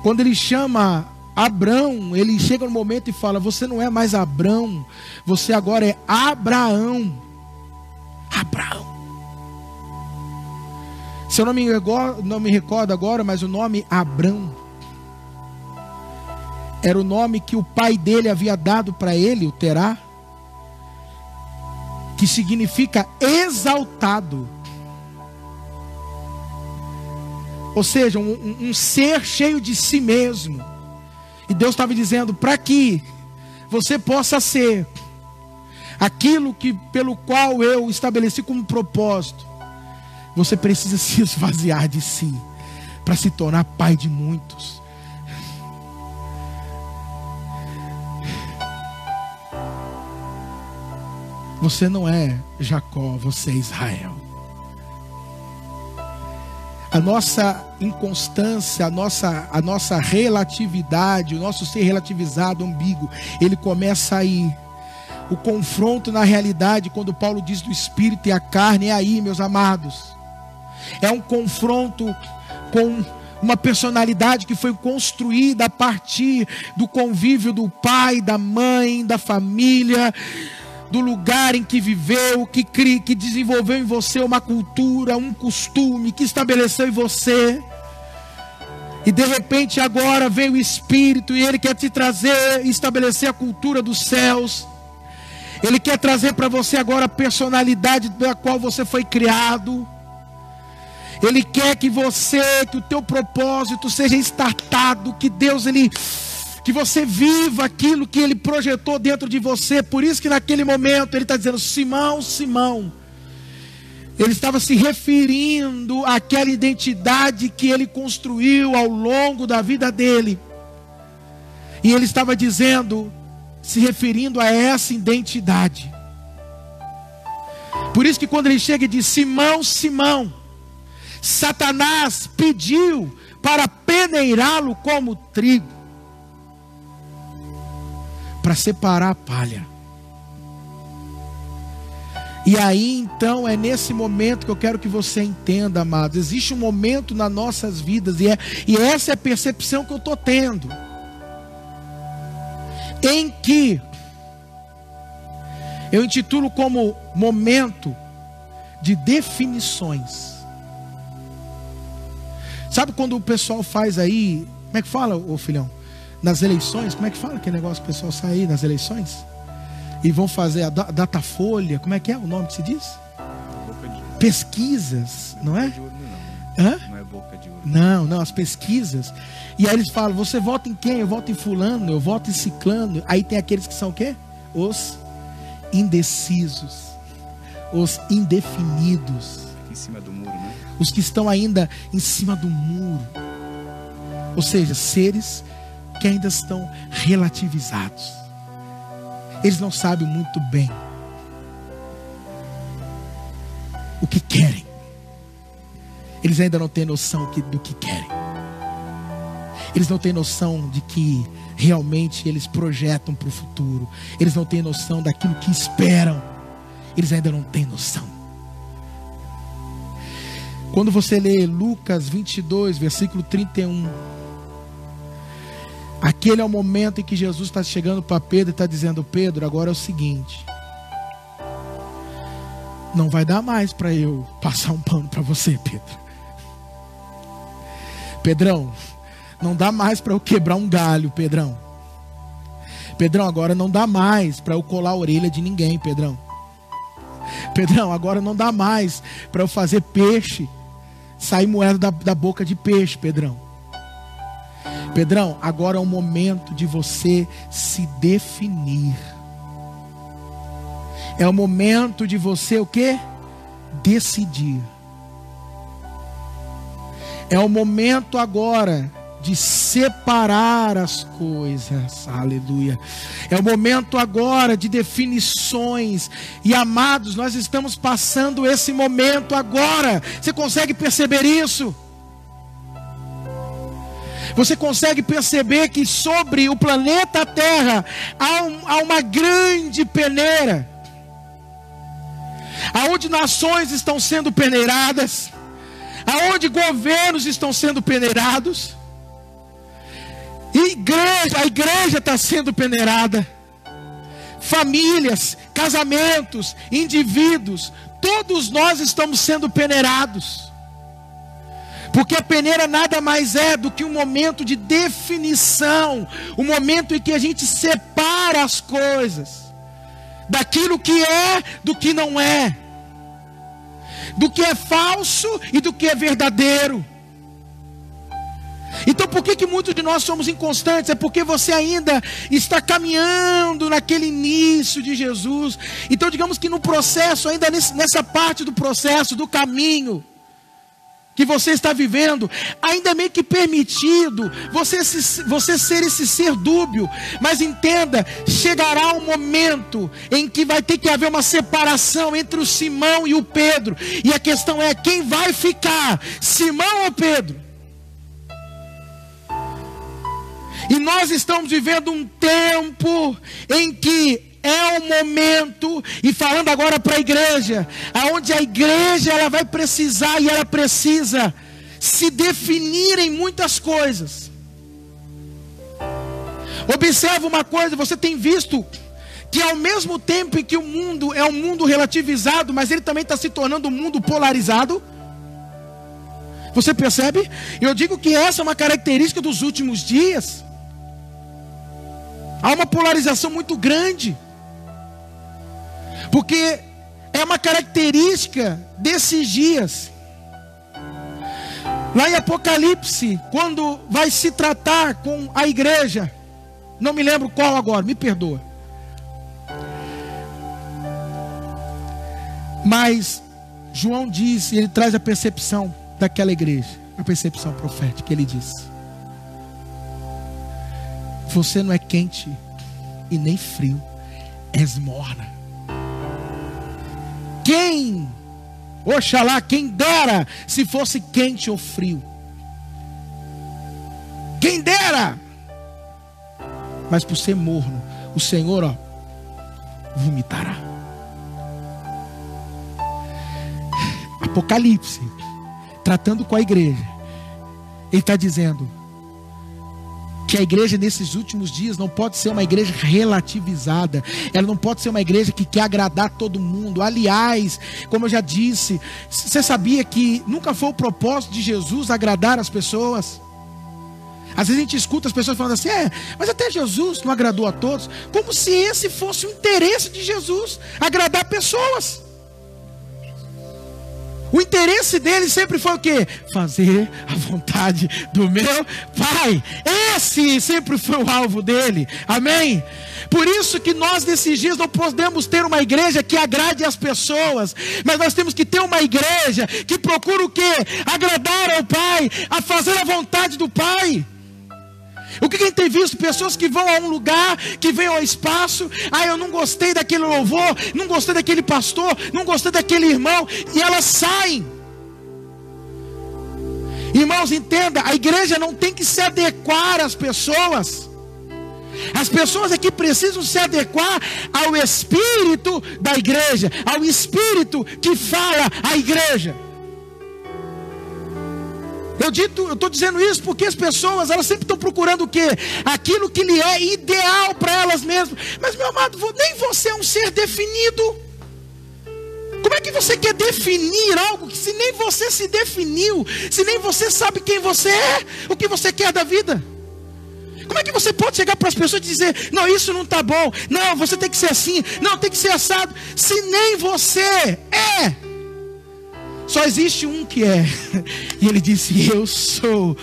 Quando ele chama Abrão, ele chega no momento e fala: Você não é mais Abrão, você agora é Abraão. Abraão. Se eu não me, não me recordo agora, mas o nome Abrão era o nome que o pai dele havia dado para ele, o Terá, que significa exaltado. Ou seja, um, um, ser cheio de si mesmo. E Deus estava dizendo: para que você possa ser aquilo que pelo qual eu estabeleci como propósito, você precisa se esvaziar de si para se tornar pai de muitos. Você não é Jacó, você é Israel a nossa inconstância, a nossa, a nossa relatividade, o nosso ser relativizado, umbigo, ele começa aí. O confronto na realidade, quando Paulo diz do espírito e a carne, é aí, meus amados. É um confronto com uma personalidade que foi construída a partir do convívio do pai, da mãe, da família, do lugar em que viveu, que, cri, que desenvolveu em você uma cultura, um costume, que estabeleceu em você. E de repente agora veio o Espírito e Ele quer te trazer, estabelecer a cultura dos céus. Ele quer trazer para você agora a personalidade da qual você foi criado. Ele quer que você, que o teu propósito seja estartado, que Deus ele que você viva aquilo que ele projetou dentro de você. Por isso que naquele momento ele está dizendo: Simão, Simão. Ele estava se referindo àquela identidade que ele construiu ao longo da vida dele. E ele estava dizendo, se referindo a essa identidade. Por isso que quando ele chega e diz: Simão, Simão, Satanás pediu para peneirá-lo como trigo para separar a palha. E aí então é nesse momento que eu quero que você entenda, amado. Existe um momento nas nossas vidas, e, é, e essa é a percepção que eu estou tendo, em que eu intitulo como momento de definições. Sabe quando o pessoal faz aí, como é que fala, ô filhão? Nas eleições, como é que fala aquele negócio que o pessoal sai aí nas eleições? E vão fazer a datafolha, como é que é o nome que se diz? Pesquisas, não é? Hã? Não é boca de ouro. Não, não, as pesquisas. E aí eles falam, você vota em quem? Eu voto em fulano, eu voto em ciclano. Aí tem aqueles que são o quê? Os indecisos. Os indefinidos. Aqui em cima do muro, né? Os que estão ainda em cima do muro. Ou seja, seres que ainda estão relativizados. Eles não sabem muito bem o que querem. Eles ainda não têm noção do que querem. Eles não têm noção de que realmente eles projetam para o futuro. Eles não têm noção daquilo que esperam. Eles ainda não têm noção. Quando você lê Lucas 22, versículo 31, aquele é o momento em que Jesus está chegando para Pedro e está dizendo: Pedro, agora é o seguinte. Não vai dar mais para eu passar um pano para você, Pedro. Pedrão, não dá mais para eu quebrar um galho, Pedrão. Pedrão, agora não dá mais para eu colar a orelha de ninguém, Pedrão. Pedrão, agora não dá mais para eu fazer peixe, sair moeda da, da boca de peixe, Pedrão. Pedrão, agora é o momento de você se definir. É o momento de você o que? Decidir. É o momento agora de separar as coisas. Aleluia. É o momento agora de definições. E amados, nós estamos passando esse momento agora. Você consegue perceber isso? Você consegue perceber que sobre o planeta Terra há, um, há uma grande peneira, aonde nações estão sendo peneiradas. Aonde governos estão sendo peneirados, igreja, a igreja está sendo peneirada, famílias, casamentos, indivíduos, todos nós estamos sendo peneirados. Porque a peneira nada mais é do que um momento de definição, um momento em que a gente separa as coisas, daquilo que é do que não é do que é falso e do que é verdadeiro. Então por que, que muitos de nós somos inconstantes? É porque você ainda está caminhando naquele início de Jesus. Então digamos que no processo, ainda nessa parte do processo, do caminho, que você está vivendo, ainda meio que permitido você, se, você ser esse ser dúbio, mas entenda, chegará um momento em que vai ter que haver uma separação entre o Simão e o Pedro, e a questão é quem vai ficar, Simão ou Pedro? E nós estamos vivendo um tempo em que é o momento, e falando agora para a igreja, aonde a igreja ela vai precisar e ela precisa se definir em muitas coisas. Observa uma coisa, você tem visto que ao mesmo tempo em que o mundo é um mundo relativizado, mas ele também está se tornando um mundo polarizado. Você percebe? Eu digo que essa é uma característica dos últimos dias. Há uma polarização muito grande. Porque é uma característica desses dias. Lá em Apocalipse, quando vai se tratar com a igreja, não me lembro qual agora, me perdoa. Mas João diz, ele traz a percepção daquela igreja, a percepção profética. Ele diz: Você não é quente e nem frio, és morna. Quem, oxalá, quem dera se fosse quente ou frio. Quem dera. Mas por ser morno, o Senhor, ó, vomitará. Apocalipse, tratando com a igreja, ele está dizendo: que a igreja nesses últimos dias não pode ser uma igreja relativizada, ela não pode ser uma igreja que quer agradar todo mundo. Aliás, como eu já disse, você sabia que nunca foi o propósito de Jesus agradar as pessoas? Às vezes a gente escuta as pessoas falando assim: é, mas até Jesus não agradou a todos, como se esse fosse o interesse de Jesus agradar pessoas. O interesse dele sempre foi o quê? Fazer a vontade do meu Pai. Esse sempre foi o alvo dele. Amém? Por isso que nós nesses dias não podemos ter uma igreja que agrade as pessoas, mas nós temos que ter uma igreja que procura o quê? Agradar ao Pai, a fazer a vontade do Pai. O que a gente tem visto? Pessoas que vão a um lugar, que vêm ao espaço, ah, eu não gostei daquele louvor, não gostei daquele pastor, não gostei daquele irmão, e elas saem. Irmãos, entenda, a igreja não tem que se adequar às pessoas. As pessoas aqui precisam se adequar ao espírito da igreja, ao espírito que fala a igreja. Eu dito, eu estou dizendo isso porque as pessoas elas sempre estão procurando o quê? Aquilo que lhe é ideal para elas mesmas. Mas meu amado, nem você é um ser definido. Como é que você quer definir algo que se nem você se definiu, se nem você sabe quem você é, o que você quer da vida? Como é que você pode chegar para as pessoas e dizer: Não, isso não está bom, não, você tem que ser assim, não, tem que ser assado, se nem você é? Só existe um que é. E ele disse: Eu sou.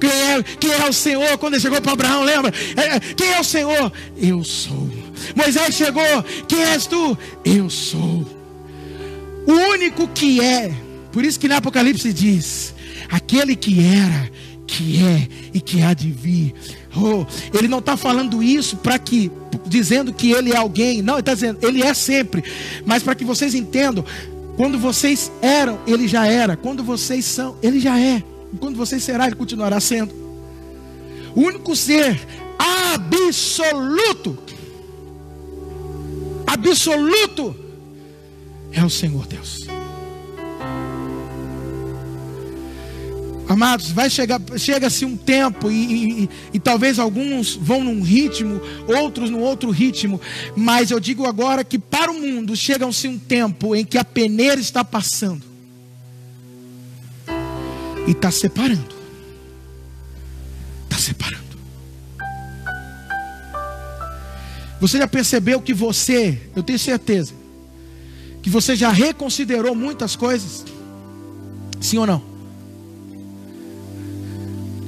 Quem é, quem é o Senhor? Quando ele chegou para Abraão, lembra? É, é, quem é o Senhor? Eu sou. Moisés chegou: Quem és tu? Eu sou. O único que é. Por isso que no Apocalipse diz: Aquele que era, que é e que há de vir. Oh, ele não está falando isso para que, dizendo que ele é alguém. Não, ele está dizendo, ele é sempre. Mas para que vocês entendam, quando vocês eram, ele já era. Quando vocês são, ele já é. E quando vocês será, ele continuará sendo. O único ser absoluto, absoluto, é o Senhor Deus. Amados, vai chegar, chega-se um tempo e, e, e, talvez alguns vão num ritmo, outros num outro ritmo, mas eu digo agora que para o mundo chega-se um tempo em que a peneira está passando e está separando, está separando. Você já percebeu que você, eu tenho certeza, que você já reconsiderou muitas coisas? Sim ou não?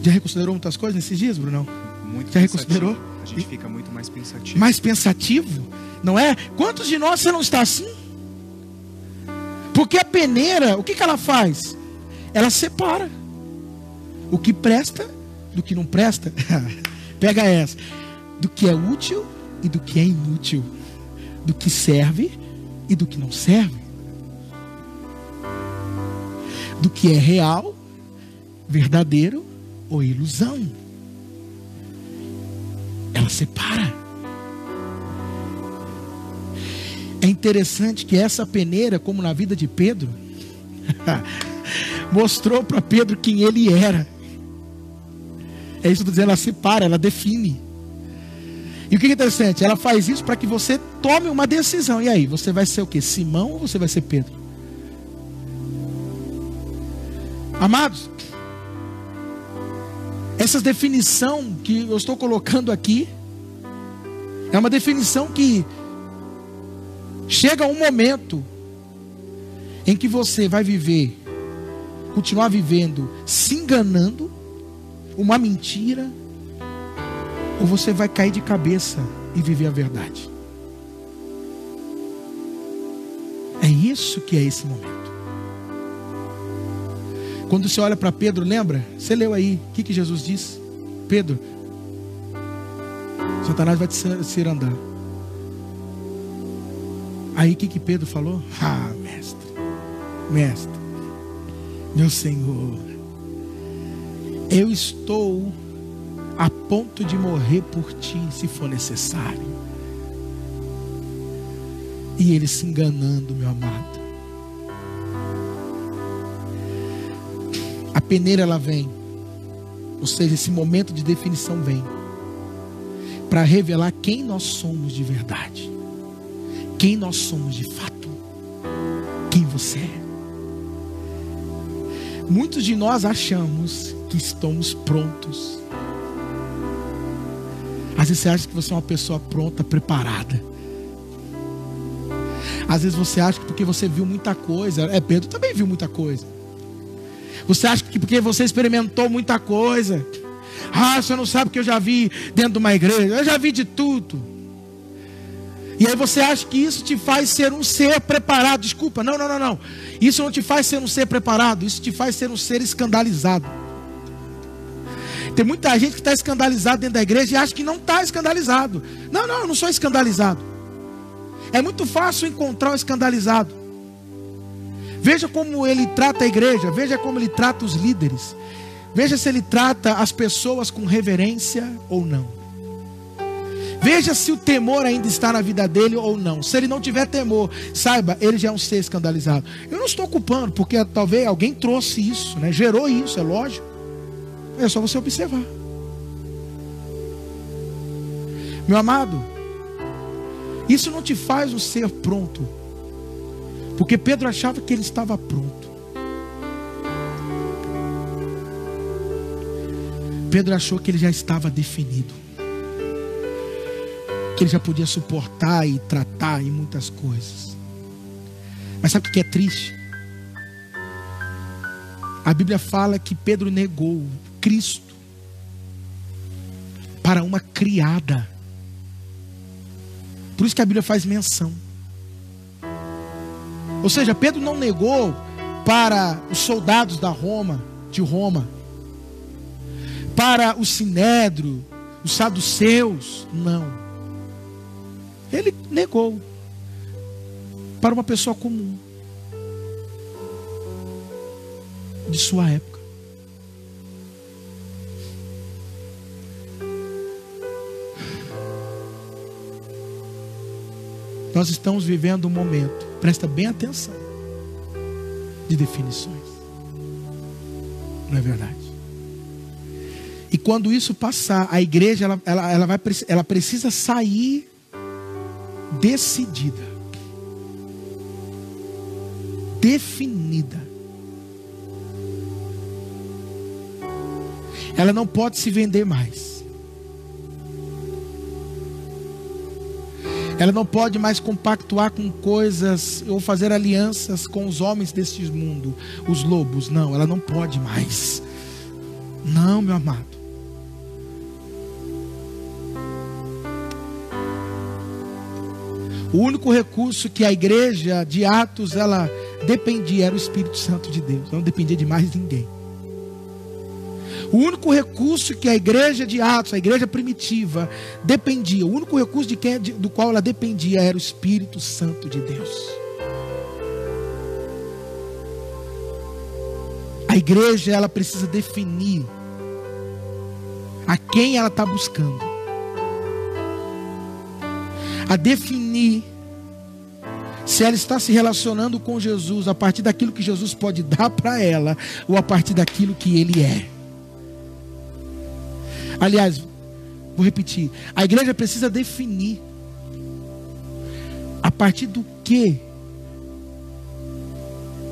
Já reconsiderou muitas coisas nesses dias, Brunão? Muito Já reconsiderou? A gente fica muito mais pensativo. Mais pensativo? Não é? Quantos de nós você não está assim? Porque a peneira, o que, que ela faz? Ela separa o que presta do que não presta. Pega essa. Do que é útil e do que é inútil. Do que serve e do que não serve. Do que é real, verdadeiro ou ilusão. Ela separa. É interessante que essa peneira, como na vida de Pedro, mostrou para Pedro quem ele era. É isso que eu estou dizendo, ela separa, ela define. E o que é interessante? Ela faz isso para que você tome uma decisão. E aí, você vai ser o que? Simão ou você vai ser Pedro? Amados, essa definição que eu estou colocando aqui é uma definição que chega um momento em que você vai viver, continuar vivendo, se enganando, uma mentira, ou você vai cair de cabeça e viver a verdade. É isso que é esse momento. Quando você olha para Pedro, lembra? Você leu aí, o que, que Jesus disse? Pedro, Satanás vai te cirandar. Aí o que, que Pedro falou? Ah, mestre, mestre, meu Senhor, eu estou a ponto de morrer por ti, se for necessário. E ele se enganando, meu amado. A peneira ela vem, ou seja, esse momento de definição vem para revelar quem nós somos de verdade, quem nós somos de fato, quem você é. Muitos de nós achamos que estamos prontos Às vezes você acha que você é uma pessoa pronta, preparada. Às vezes você acha que porque você viu muita coisa, é Pedro também viu muita coisa. Você acha que porque você experimentou muita coisa, ah, você não sabe o que eu já vi dentro de uma igreja, eu já vi de tudo. E aí você acha que isso te faz ser um ser preparado. Desculpa, não, não, não, não. Isso não te faz ser um ser preparado, isso te faz ser um ser escandalizado. Tem muita gente que está escandalizado dentro da igreja e acha que não está escandalizado. Não, não, eu não sou escandalizado. É muito fácil encontrar o escandalizado. Veja como ele trata a igreja, veja como ele trata os líderes. Veja se ele trata as pessoas com reverência ou não. Veja se o temor ainda está na vida dele ou não. Se ele não tiver temor, saiba, ele já é um ser escandalizado. Eu não estou culpando, porque talvez alguém trouxe isso, né? gerou isso, é lógico. É só você observar. Meu amado, isso não te faz um ser pronto. Porque Pedro achava que ele estava pronto. Pedro achou que ele já estava definido que ele já podia suportar e tratar em muitas coisas. Mas sabe o que é triste? A Bíblia fala que Pedro negou Cristo para uma criada. Por isso que a Bíblia faz menção. Ou seja, Pedro não negou para os soldados da Roma, de Roma, para o sinédrio, os saduceus, não. Ele negou para uma pessoa comum de sua época. Nós estamos vivendo um momento, presta bem atenção, de definições. Não é verdade? E quando isso passar, a igreja ela, ela, ela, vai, ela precisa sair decidida, definida. Ela não pode se vender mais. Ela não pode mais compactuar com coisas ou fazer alianças com os homens deste mundo, os lobos. Não, ela não pode mais. Não, meu amado. O único recurso que a igreja de Atos ela dependia era o Espírito Santo de Deus, não dependia de mais ninguém. O único recurso que a igreja de Atos, a igreja primitiva, dependia, o único recurso de quem, do qual ela dependia era o Espírito Santo de Deus. A igreja ela precisa definir a quem ela está buscando a definir se ela está se relacionando com Jesus a partir daquilo que Jesus pode dar para ela ou a partir daquilo que ele é. Aliás, vou repetir: a igreja precisa definir a partir do que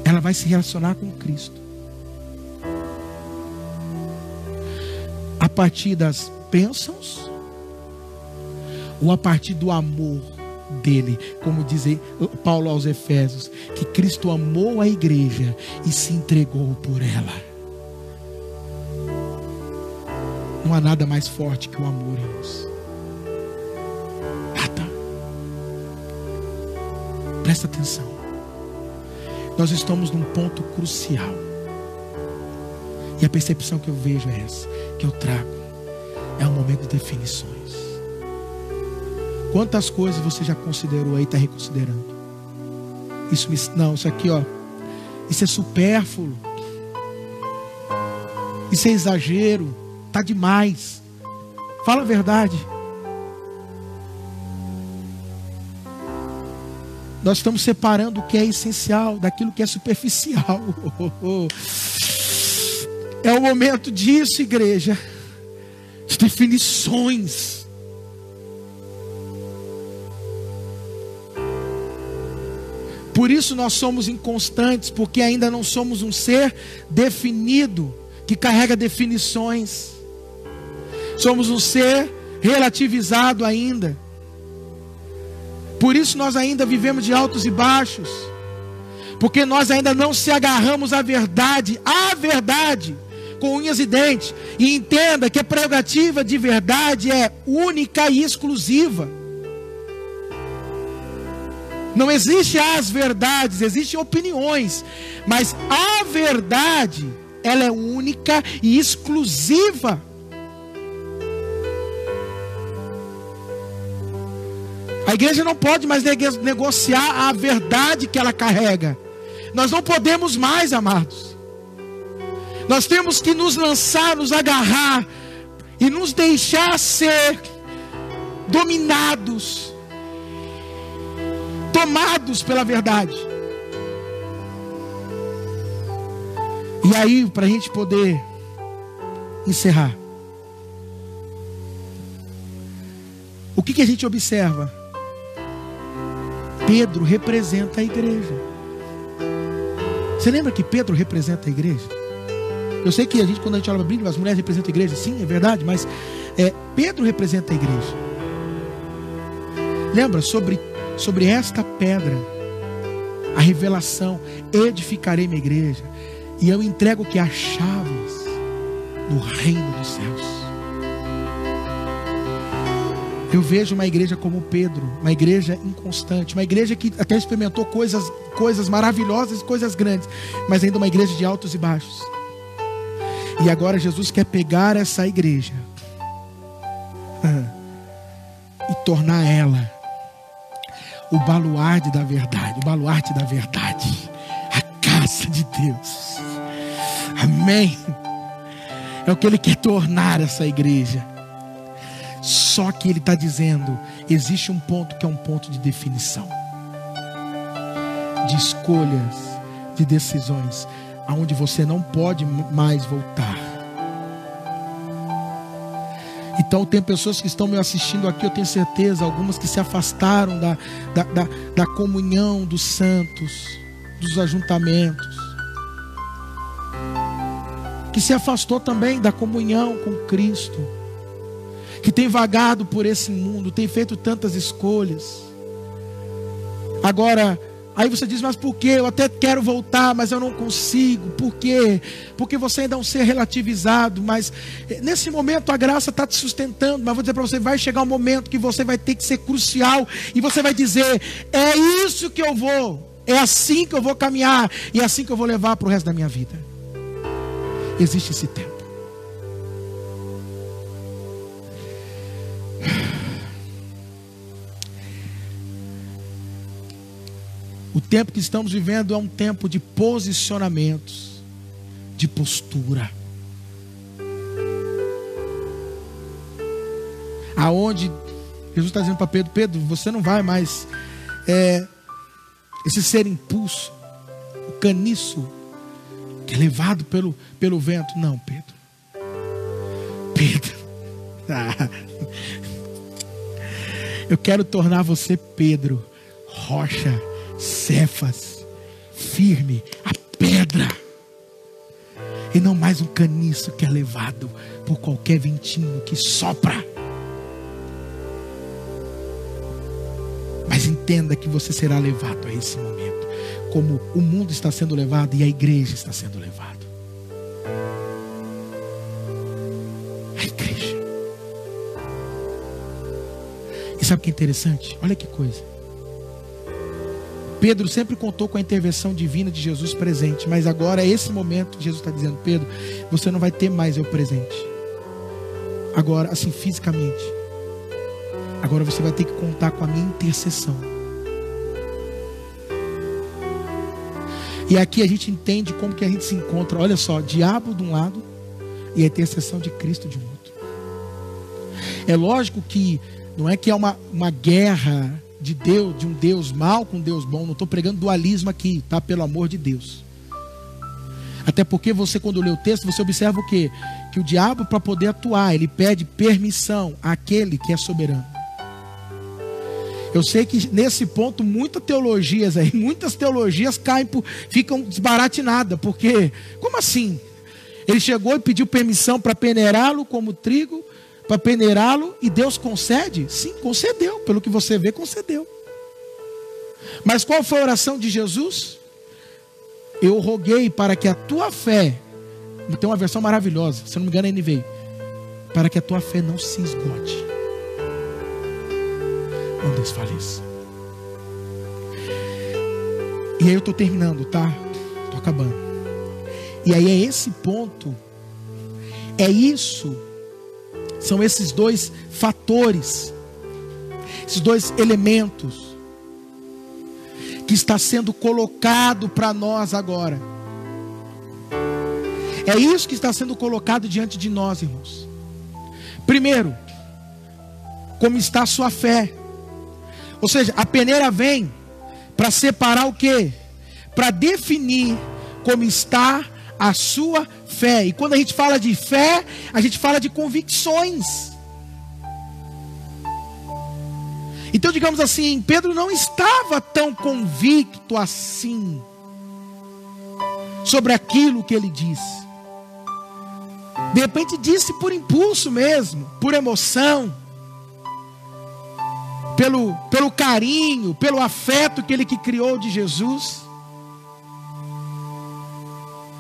ela vai se relacionar com Cristo. A partir das bênçãos ou a partir do amor dele, como diz Paulo aos Efésios, que Cristo amou a igreja e se entregou por ela. Não há nada mais forte que o amor, irmãos. Nada. Presta atenção. Nós estamos num ponto crucial. E a percepção que eu vejo é essa, que eu trago. É um momento de definições. Quantas coisas você já considerou aí, está reconsiderando? Isso não, isso aqui, ó. Isso é supérfluo. Isso é exagero. Tá demais. Fala a verdade. Nós estamos separando o que é essencial daquilo que é superficial. É o momento disso, igreja. De definições. Por isso nós somos inconstantes, porque ainda não somos um ser definido, que carrega definições. Somos um ser relativizado ainda. Por isso nós ainda vivemos de altos e baixos. Porque nós ainda não se agarramos à verdade, à verdade, com unhas e dentes. E entenda que a prerrogativa de verdade é única e exclusiva. Não existe as verdades, existem opiniões, mas a verdade, ela é única e exclusiva. A igreja não pode mais negociar a verdade que ela carrega. Nós não podemos mais, amados. Nós temos que nos lançar, nos agarrar e nos deixar ser dominados, tomados pela verdade. E aí, para a gente poder encerrar, o que, que a gente observa? Pedro representa a igreja. Você lembra que Pedro representa a igreja? Eu sei que a gente, quando a gente olha para a Bíblia, as mulheres representam a igreja, sim, é verdade, mas é, Pedro representa a igreja. Lembra sobre, sobre esta pedra, a revelação: edificarei minha igreja, e eu entrego que as chaves do reino dos céus. Eu vejo uma igreja como Pedro, uma igreja inconstante, uma igreja que até experimentou coisas, coisas maravilhosas, coisas grandes, mas ainda uma igreja de altos e baixos. E agora Jesus quer pegar essa igreja e tornar ela o baluarte da verdade, o baluarte da verdade, a casa de Deus. Amém. É o que ele quer tornar essa igreja. Só que ele está dizendo: existe um ponto que é um ponto de definição, de escolhas, de decisões, aonde você não pode mais voltar. Então, tem pessoas que estão me assistindo aqui, eu tenho certeza, algumas que se afastaram da, da, da, da comunhão dos santos, dos ajuntamentos, que se afastou também da comunhão com Cristo que tem vagado por esse mundo, tem feito tantas escolhas. Agora, aí você diz, mas por que? Eu até quero voltar, mas eu não consigo. Por quê? Porque você ainda é um ser relativizado, mas eh, nesse momento a graça está te sustentando. Mas vou dizer para você: vai chegar um momento que você vai ter que ser crucial e você vai dizer: é isso que eu vou, é assim que eu vou caminhar e é assim que eu vou levar para o resto da minha vida. Existe esse tempo. O tempo que estamos vivendo é um tempo de posicionamentos, de postura. Aonde Jesus está dizendo para Pedro: Pedro, você não vai mais. É, esse ser impulso, o caniço, que é levado pelo, pelo vento. Não, Pedro. Pedro. eu quero tornar você Pedro, rocha Cefas, firme, a pedra, e não mais um caniço que é levado por qualquer ventinho que sopra. Mas entenda que você será levado a esse momento, como o mundo está sendo levado e a igreja está sendo levado. A igreja. E sabe o que é interessante? Olha que coisa. Pedro sempre contou com a intervenção divina de Jesus presente, mas agora é esse momento que Jesus está dizendo: Pedro, você não vai ter mais eu presente. Agora, assim, fisicamente. Agora você vai ter que contar com a minha intercessão. E aqui a gente entende como que a gente se encontra. Olha só, diabo de um lado e a intercessão de Cristo de um outro. É lógico que não é que é uma, uma guerra de Deus, de um Deus mal com um Deus bom. Não estou pregando dualismo aqui, tá? Pelo amor de Deus. Até porque você, quando lê o texto, você observa o quê? Que o diabo, para poder atuar, ele pede permissão àquele que é soberano. Eu sei que nesse ponto, muitas teologias aí, muitas teologias caem por, ficam desbaratinadas, porque, como assim? Ele chegou e pediu permissão para peneirá-lo como trigo, para peneirá-lo e Deus concede? Sim, concedeu. Pelo que você vê, concedeu. Mas qual foi a oração de Jesus? Eu roguei para que a tua fé, tem uma versão maravilhosa, se não me engano, é NVI, para que a tua fé não se esgote, não desfaleça. E aí eu estou terminando, tá? Estou acabando. E aí é esse ponto, é isso, são esses dois fatores, esses dois elementos que está sendo colocado para nós agora. É isso que está sendo colocado diante de nós, irmãos. Primeiro, como está a sua fé? Ou seja, a peneira vem para separar o que? Para definir como está a sua fé. E quando a gente fala de fé, a gente fala de convicções. Então, digamos assim, Pedro não estava tão convicto assim sobre aquilo que ele disse. De repente disse por impulso mesmo, por emoção, pelo, pelo carinho, pelo afeto que ele que criou de Jesus.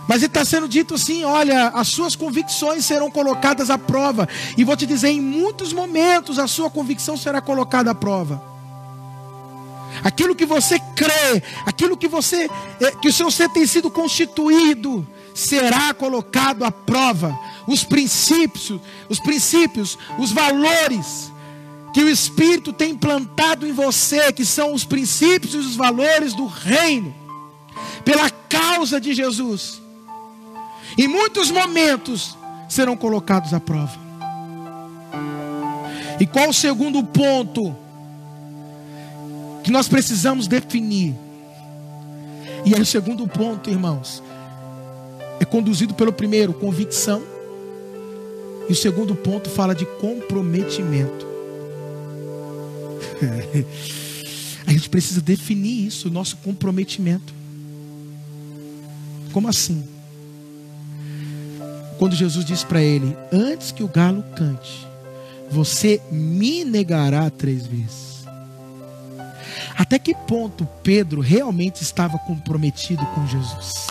Mas está sendo dito assim: olha, as suas convicções serão colocadas à prova. E vou te dizer, em muitos momentos a sua convicção será colocada à prova. Aquilo que você crê, aquilo que você, eh, que o seu ser tem sido constituído, será colocado à prova. Os princípios, os princípios, os valores que o Espírito tem implantado em você, que são os princípios e os valores do reino, pela causa de Jesus em muitos momentos serão colocados à prova. E qual o segundo ponto que nós precisamos definir? E aí, o segundo ponto, irmãos, é conduzido pelo primeiro, convicção. E o segundo ponto fala de comprometimento. A gente precisa definir isso, o nosso comprometimento. Como assim? Quando Jesus disse para ele: Antes que o galo cante, você me negará três vezes. Até que ponto Pedro realmente estava comprometido com Jesus?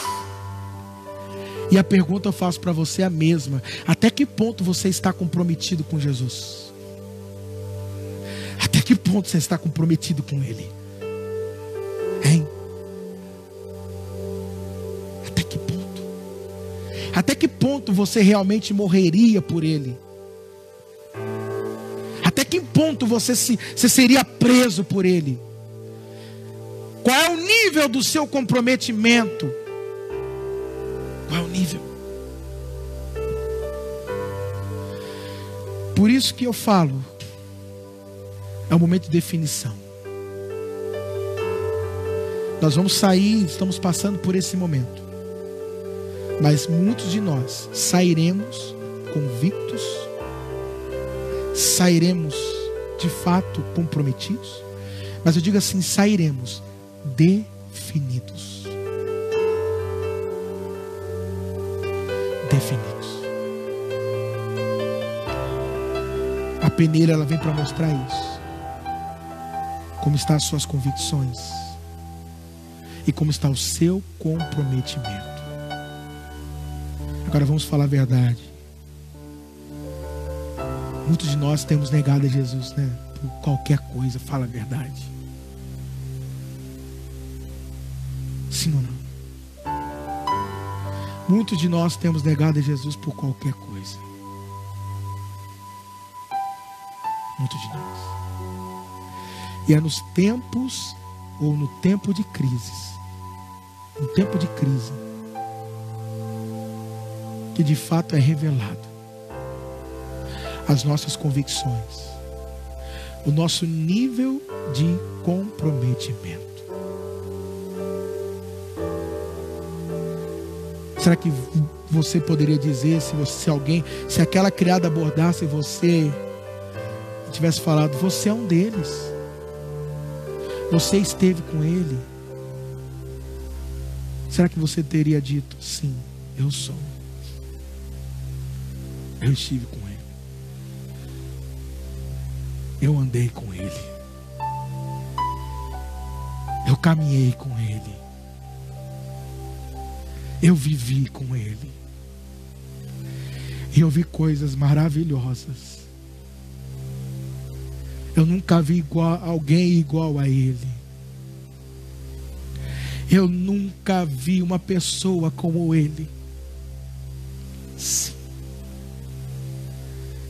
E a pergunta eu faço para você a mesma: até que ponto você está comprometido com Jesus? Até que ponto você está comprometido com Ele? Que ponto você realmente morreria por ele? Até que ponto você, se, você seria preso por ele? Qual é o nível do seu comprometimento? Qual é o nível? Por isso que eu falo, é um momento de definição. Nós vamos sair, estamos passando por esse momento. Mas muitos de nós sairemos convictos, sairemos de fato comprometidos, mas eu digo assim: sairemos definidos. Definidos. A peneira ela vem para mostrar isso. Como estão as suas convicções e como está o seu comprometimento. Agora vamos falar a verdade. Muitos de nós temos negado a Jesus, né? Por qualquer coisa, fala a verdade. Sim ou não? Muitos de nós temos negado a Jesus por qualquer coisa. Muitos de nós. E é nos tempos, ou no tempo de crises, no tempo de crise, que de fato é revelado. As nossas convicções, o nosso nível de comprometimento. Será que você poderia dizer se, você, se alguém, se aquela criada abordasse você e tivesse falado, você é um deles. Você esteve com ele. Será que você teria dito, sim, eu sou? Eu estive com ele. Eu andei com Ele. Eu caminhei com Ele. Eu vivi com Ele. E eu vi coisas maravilhosas. Eu nunca vi igual, alguém igual a Ele. Eu nunca vi uma pessoa como Ele. Sim.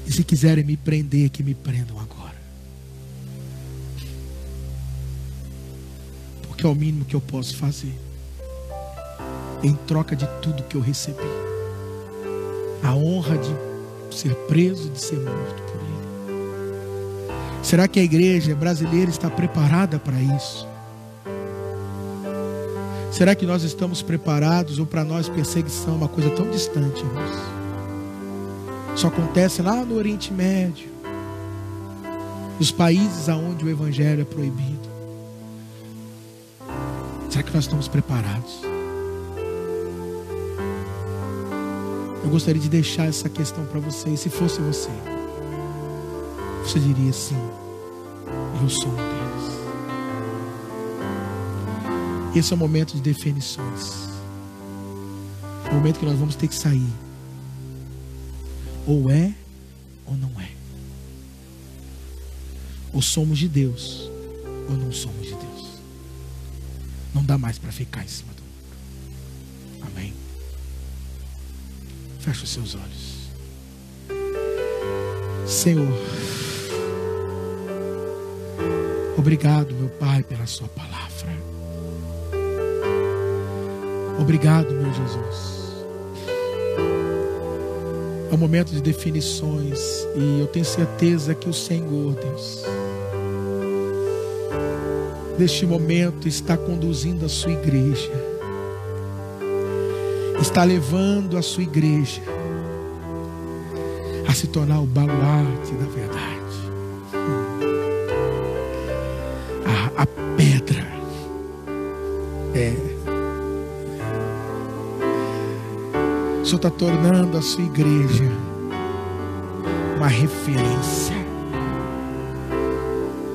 E se quiserem me prender, que me prendam agora. Porque é o mínimo que eu posso fazer. Em troca de tudo que eu recebi. A honra de ser preso, de ser morto por Ele. Será que a igreja brasileira está preparada para isso? Será que nós estamos preparados ou para nós perseguição é uma coisa tão distante, irmãos? Só acontece lá no Oriente Médio, nos países aonde o evangelho é proibido. Será que nós estamos preparados? Eu gostaria de deixar essa questão para você. E se fosse você, você diria sim, eu sou um deles. Esse é o momento de definições. É o momento que nós vamos ter que sair. Ou é ou não é. Ou somos de Deus ou não somos de Deus. Não dá mais para ficar em cima do muro. Amém. Feche os seus olhos. Senhor, obrigado, meu Pai, pela Sua palavra. Obrigado, meu Jesus. Um momento de definições e eu tenho certeza que o Senhor, Deus, neste momento está conduzindo a sua igreja, está levando a sua igreja a se tornar o baluarte da verdade. Senhor está tornando a sua igreja uma referência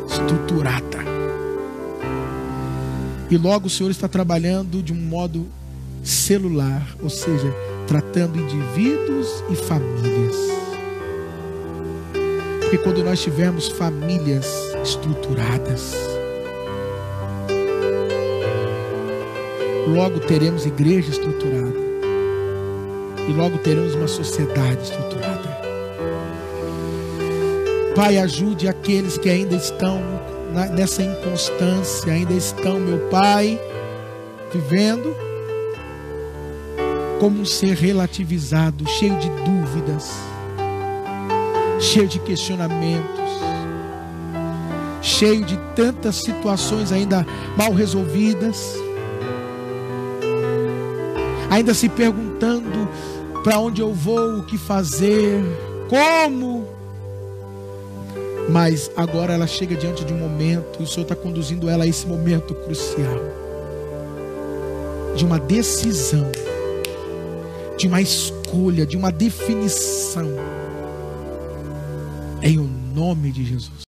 estruturada. E logo o Senhor está trabalhando de um modo celular, ou seja, tratando indivíduos e famílias. Porque quando nós tivermos famílias estruturadas, logo teremos igreja estruturada e logo teremos uma sociedade estruturada. Pai, ajude aqueles que ainda estão nessa inconstância, ainda estão, meu Pai, vivendo como um ser relativizado, cheio de dúvidas, cheio de questionamentos, cheio de tantas situações ainda mal resolvidas, ainda se perguntando para onde eu vou, o que fazer, como. Mas agora ela chega diante de um momento, e o Senhor está conduzindo ela a esse momento crucial de uma decisão, de uma escolha, de uma definição, em o nome de Jesus.